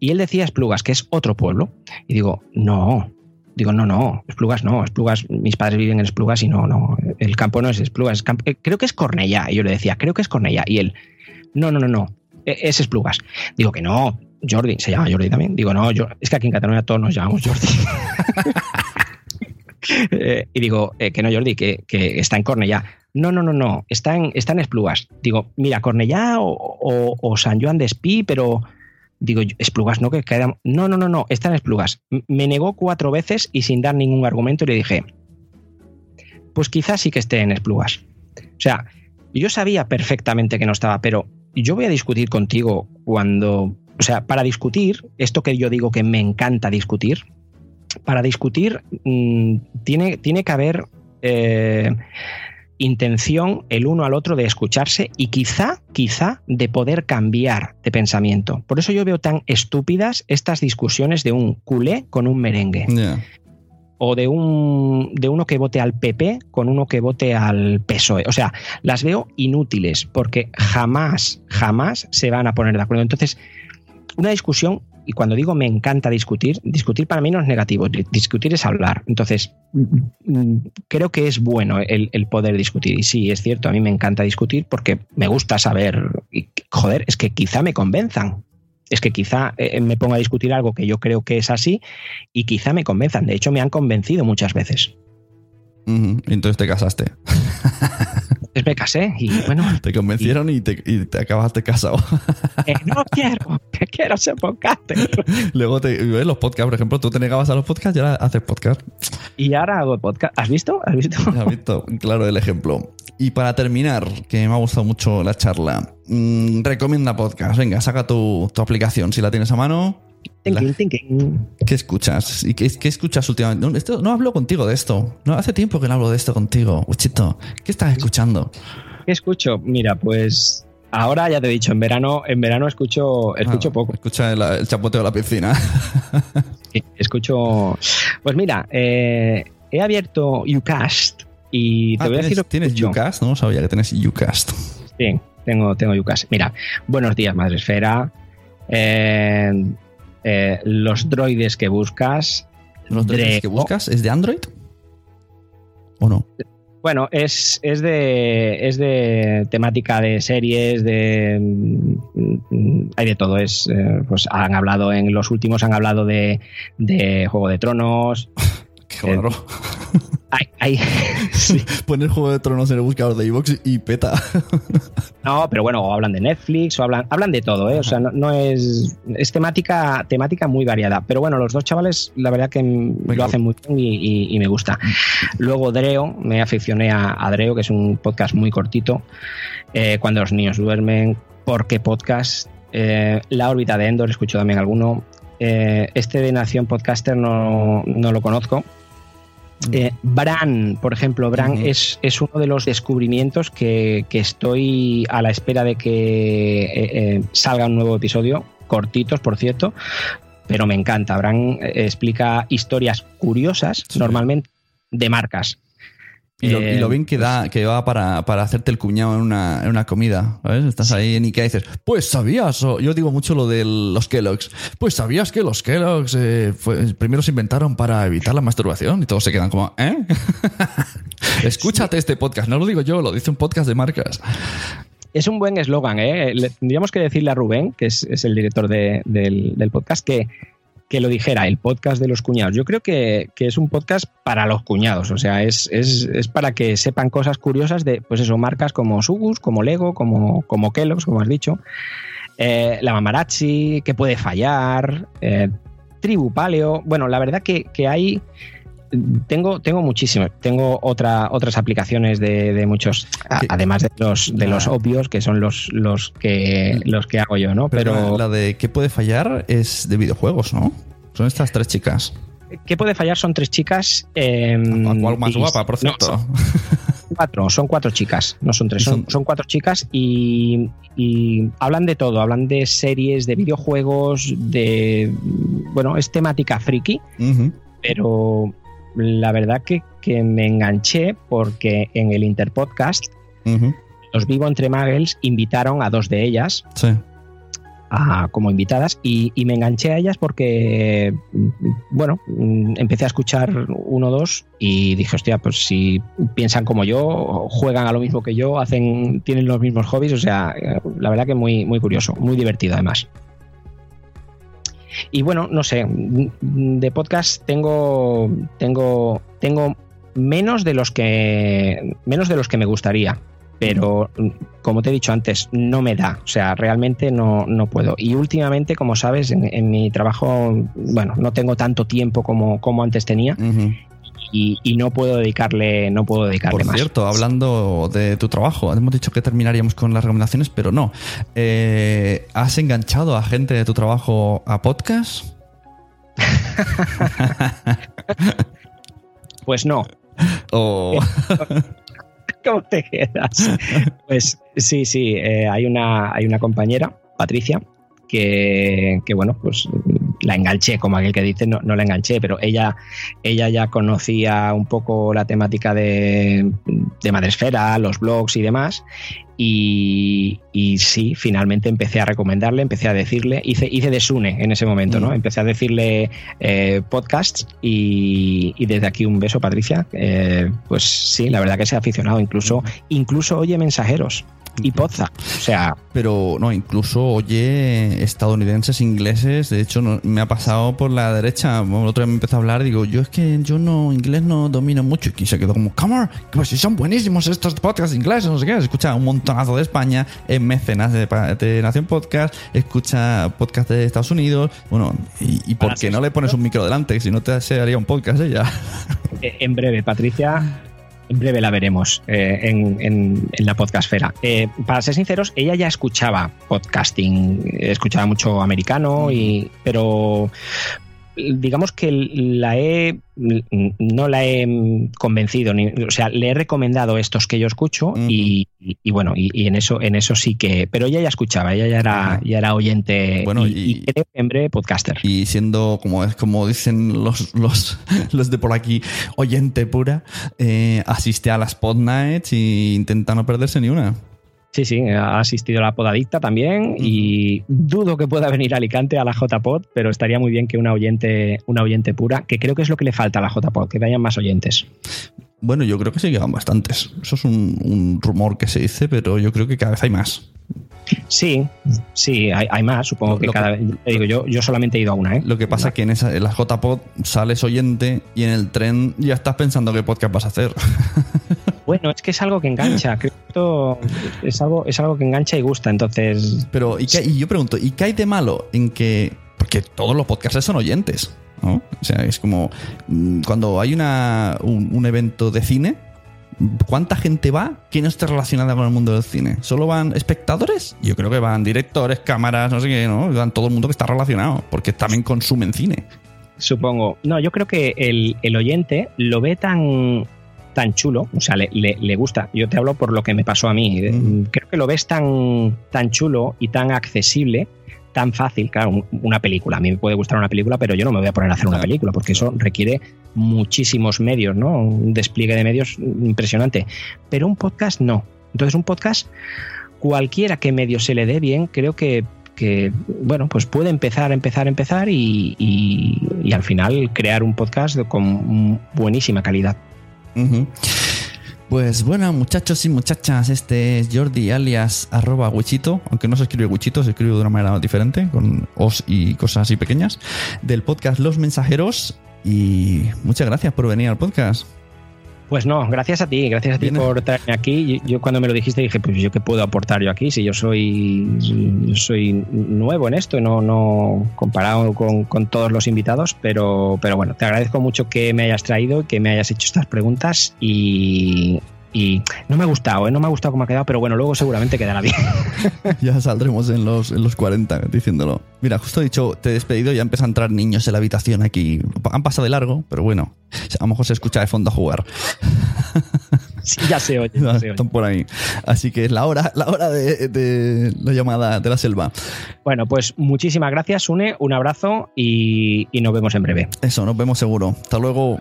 Y él decía Esplugas, que es otro pueblo. Y digo, no, Digo, no, no, Esplugas no, Esplugas, mis padres viven en Esplugas y no, no, el campo no es Esplugas, eh, creo que es Cornellá. Y yo le decía, creo que es Cornellá. Y él, no, no, no, no, e, es Esplugas. Digo que no, Jordi, se llama Jordi también. Digo, no, yo, es que aquí en Cataluña todos nos llamamos Jordi. Eh, y digo, eh, que no, Jordi, que, está en Cornellá. No, no, no, no, está en, está en Esplugas. Digo, mira, Cornellá o, San Juan de Espí, pero digo, Esplugas, no, que queda. No, no, no, no, está en Esplugas. Me negó cuatro veces y sin dar ningún argumento le dije, pues quizás sí que esté en Esplugas. O sea, yo sabía perfectamente que no estaba, pero yo voy a discutir contigo cuando. O sea, para discutir, esto que yo digo que me encanta discutir, para discutir mm, tiene, tiene que haber eh, intención el uno al otro de escucharse y quizá, quizá de poder cambiar de pensamiento. Por eso yo veo tan estúpidas estas discusiones de un culé con un merengue. O de, un, de uno que vote al PP con uno que vote al PSOE. O sea, las veo inútiles porque jamás, jamás se van a poner de acuerdo. Entonces, una discusión y cuando digo me encanta discutir, discutir para mí no es negativo, discutir es hablar. Entonces, mm, creo que es bueno el, poder discutir. Y sí, es cierto, a mí me encanta discutir porque me gusta saber, y, joder, es que quizá me convenzan. Es que quizá eh, me ponga a discutir algo que yo creo que es así y quizá me convenzan. De hecho, me han convencido muchas veces. Entonces te casaste. me casé y bueno. Te convencieron y, te, y, te, acabaste casado. Eh, no quiero, que quiero ser podcaster. Luego te, ves los podcasts, por ejemplo, tú te negabas a los podcasts y ahora haces podcast. Y ahora hago podcast. ¿Has visto? ¿Has visto? Has visto, claro, el ejemplo. Y para terminar, que me ha gustado mucho la charla, mmm, recomienda podcast. Venga, saca tu, tu aplicación si la tienes a mano ¿Qué escuchas? ¿Y qué, escuchas últimamente? No, esto, no hablo contigo de esto. No hace tiempo que no hablo de esto contigo. Uchito, ¿qué estás escuchando? ¿Qué escucho? Mira, pues ahora ya te he dicho, en verano, en verano escucho, escucho ah, poco. Escucha el, chapoteo de la piscina. escucho. Pues mira, eh, he abierto Ucast y te ah, voy a decir. ¿Tienes Ucast? No sabía que tienes Ucast. Sí, tengo, tengo Ucast. Mira, buenos días, Madre Esfera. Eh, eh, los droides que buscas. ¿Los droides que buscas? ¿Es de Android? ¿O no? Bueno, es, es, de, es de temática de series, de mm, hay de todo. Es, eh, pues han hablado en los últimos han hablado de, de Juego de Tronos. Qué Poner Juego de Tronos en el buscador de iVoox y peta. no, pero bueno, o hablan de Netflix, o hablan, hablan de todo, ¿eh? O sea, no, es. Es temática, temática muy variada. Pero bueno, los dos chavales, la verdad que lo hacen muy bien y, me gusta. Luego, Dreo, me aficioné a, Dreo, que es un podcast muy cortito. Eh, cuando los niños duermen, ¿por qué podcast? Eh, la órbita de Endor, escucho también alguno. este de Nación Podcaster no, no lo conozco, eh, Bran, por ejemplo, Bran es, es, uno de los descubrimientos que, estoy a la espera de que eh, eh, salga un nuevo episodio, cortitos, por cierto, pero me encanta. Bran explica historias curiosas, normalmente, de marcas. Y lo, bien que da, que va para, hacerte el cuñado en una, en una comida. ¿sabes? Estás ahí en Ikea y dices, pues sabías, yo digo mucho lo de los Kellogg's, pues sabías que los Kellogg's eh, primero se inventaron para evitar la masturbación y todos se quedan como, ¿eh? Escúchate este podcast, no lo digo yo, lo dice un podcast de marcas. Es un buen eslogan, ¿eh? tendríamos que decirle a Rubén, que es, el director del, del podcast, que que lo dijera, el podcast de los cuñados. Yo creo que, es un podcast para los cuñados, o sea, es, para que sepan cosas curiosas de, pues eso, marcas como Sugus, como Lego, como, como Kellogg's, como has dicho, eh, la Mamarazzi, que puede fallar, eh, Tribu Paleo. Bueno, la verdad que, que hay tengo, tengo muchísimo. Tengo otra, otras aplicaciones de, muchos, además de los, de los obvios, que son los, los, que, los que hago yo, ¿no? Pero, la de qué puede fallar es de videojuegos, ¿no? Son estas tres chicas. ¿Qué puede fallar? Son tres chicas. Eh, más guapa, por cierto? son cuatro, son cuatro chicas, no son tres, son, son cuatro chicas y, hablan de todo, hablan de series, de videojuegos, de. Bueno, es temática friki, pero la verdad que, me enganché porque en el Interpodcast, los Vivo Entre Muggles invitaron a dos de ellas. como invitadas y, me enganché a ellas porque, bueno, empecé a escuchar uno o dos y dije, hostia, pues si piensan como yo, juegan a lo mismo que yo, hacen, tienen los mismos hobbies, o sea, la verdad que muy, muy curioso, muy divertido además. Y bueno, no sé, de podcast tengo, tengo, tengo menos de los que menos de los que me gustaría pero como te he dicho antes, no me da, o sea, realmente no, no puedo. Y últimamente, como sabes, en, mi trabajo, bueno, no tengo tanto tiempo como, como antes tenía. Y, no puedo dedicarle, no puedo dedicarle Por cierto, hablando de tu trabajo, hemos dicho que terminaríamos con las recomendaciones, pero no. Eh, ¿Has enganchado a gente de tu trabajo a podcast? pues no. Oh. ¿Cómo te quedas? Pues sí, sí, eh, hay, una, hay una compañera, Patricia, que, bueno, pues la enganché, como aquel que dice, no, no la enganché, pero ella, ella ya conocía un poco la temática de, de Madresfera, los blogs y demás, y, sí, finalmente empecé a recomendarle, empecé a decirle, hice, hice de Sune en ese momento, ¿no? Mm. Empecé a decirle eh, podcasts y, desde aquí un beso, Patricia. Eh, pues sí, la verdad que se ha aficionado, incluso, incluso oye mensajeros y Poza. O sea. Pero no, incluso oye estadounidenses, ingleses. De hecho, me ha pasado por la derecha. El otro día me empezó a hablar. Digo, yo es que yo no, inglés no domino mucho. Y se quedó como, on, pues son buenísimos estos podcasts ingleses, no sé qué. Escucha un montonazo de España, en mecenas de, Nación Podcast, escucha podcast de Estados Unidos. Bueno, ¿y, por qué no le pones un micro delante? Si no te haría un podcast ella. En breve, Patricia en breve la veremos eh, en, la podcastfera. Eh, para ser sinceros, ella ya escuchaba podcasting, escuchaba mucho americano, y, pero digamos que la he no la he convencido ni, o sea le he recomendado estos que yo escucho y, bueno y, en eso en eso sí que pero ella ya escuchaba ella ya era ya era oyente bueno, y, en breve podcaster. y siendo como es como dicen los, los, los de por aquí oyente pura eh, asiste a las pod nights e intenta no perderse ni una Sí, sí, ha asistido a la podadicta también y dudo que pueda venir a Alicante a la JPod, pero estaría muy bien que una oyente, una oyente pura, que creo que es lo que le falta a la JPod, que vayan más oyentes. Bueno, yo creo que sí llegan bastantes. Eso es un, rumor que se dice, pero yo creo que cada vez hay más. Sí, sí, hay, más, supongo que, cada vez. Digo, yo, yo solamente he ido a una, ¿eh? Lo que pasa es que en, esa, en la JPod sales oyente y en el tren ya estás pensando qué podcast vas a hacer. Bueno, es que es algo que engancha. Que es algo, es algo que engancha y gusta, entonces. Pero, ¿y, yo pregunto, ¿y qué hay de malo en que. Porque todos los podcasts son oyentes, ¿no? O sea, es como. Mm, cuando hay una, un, evento de cine, ¿Cuánta gente va que no esté relacionada con el mundo del cine? ¿Solo van espectadores? Yo creo que van directores, cámaras, no sé qué, ¿no? Van todo el mundo que está relacionado, porque también consumen cine. Supongo. No, yo creo que el, el oyente lo ve tan, tan chulo, o sea, le, le, gusta. Yo te hablo por lo que me pasó a mí. Mm. Creo que lo ves tan, tan chulo y tan accesible tan fácil, claro, una película. A mí me puede gustar una película, pero yo no me voy a poner a hacer una película, porque eso requiere muchísimos medios, ¿no? Un despliegue de medios impresionante. Pero un podcast no. Entonces, un podcast, cualquiera que medio se le dé bien, creo que, que bueno, pues puede empezar, empezar, empezar y, y al final crear un podcast con buenísima calidad. Pues bueno, muchachos y muchachas, este es Jordi alias arroba Wichito, aunque no se escribe Wichito, se escribe de una manera diferente, con os y cosas así pequeñas, del podcast Los Mensajeros. Y muchas gracias por venir al podcast. Pues no, gracias a ti, gracias a ti por traerme aquí. Yo, cuando me lo dijiste dije, pues yo qué puedo aportar yo aquí si yo soy soy nuevo en esto, no no comparado con, con, todos los invitados, pero pero bueno, te agradezco mucho que me hayas traído, que me hayas hecho estas preguntas y, y no me ha gustado, ¿eh? no me ha gustado cómo ha quedado, pero bueno, luego seguramente quedará bien. ya saldremos en los, en los 40 diciéndolo. Mira, justo he dicho, te he despedido, ya empiezan a entrar niños en la habitación aquí. Han pasado de largo, pero bueno, a lo mejor se escucha de fondo a jugar. Sí, ya se oye. Están por ahí. Así que es la hora, la hora de, la llamada de la selva. Bueno, pues muchísimas gracias, Une, un abrazo y, y nos vemos en breve. Eso, nos vemos seguro. Hasta luego.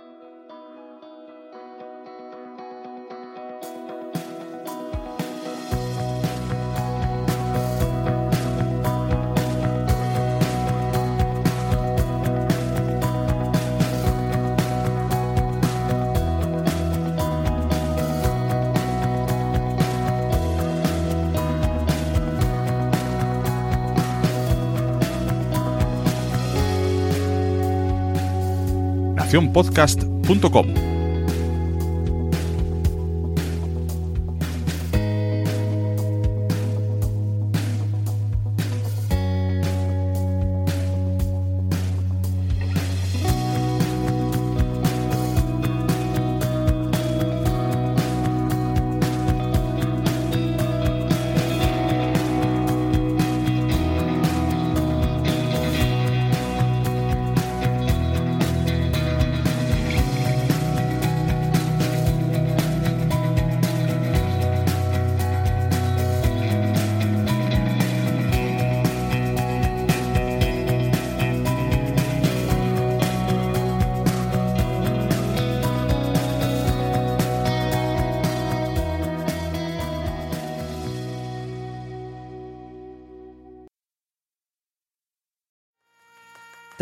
nacionpodcast.com.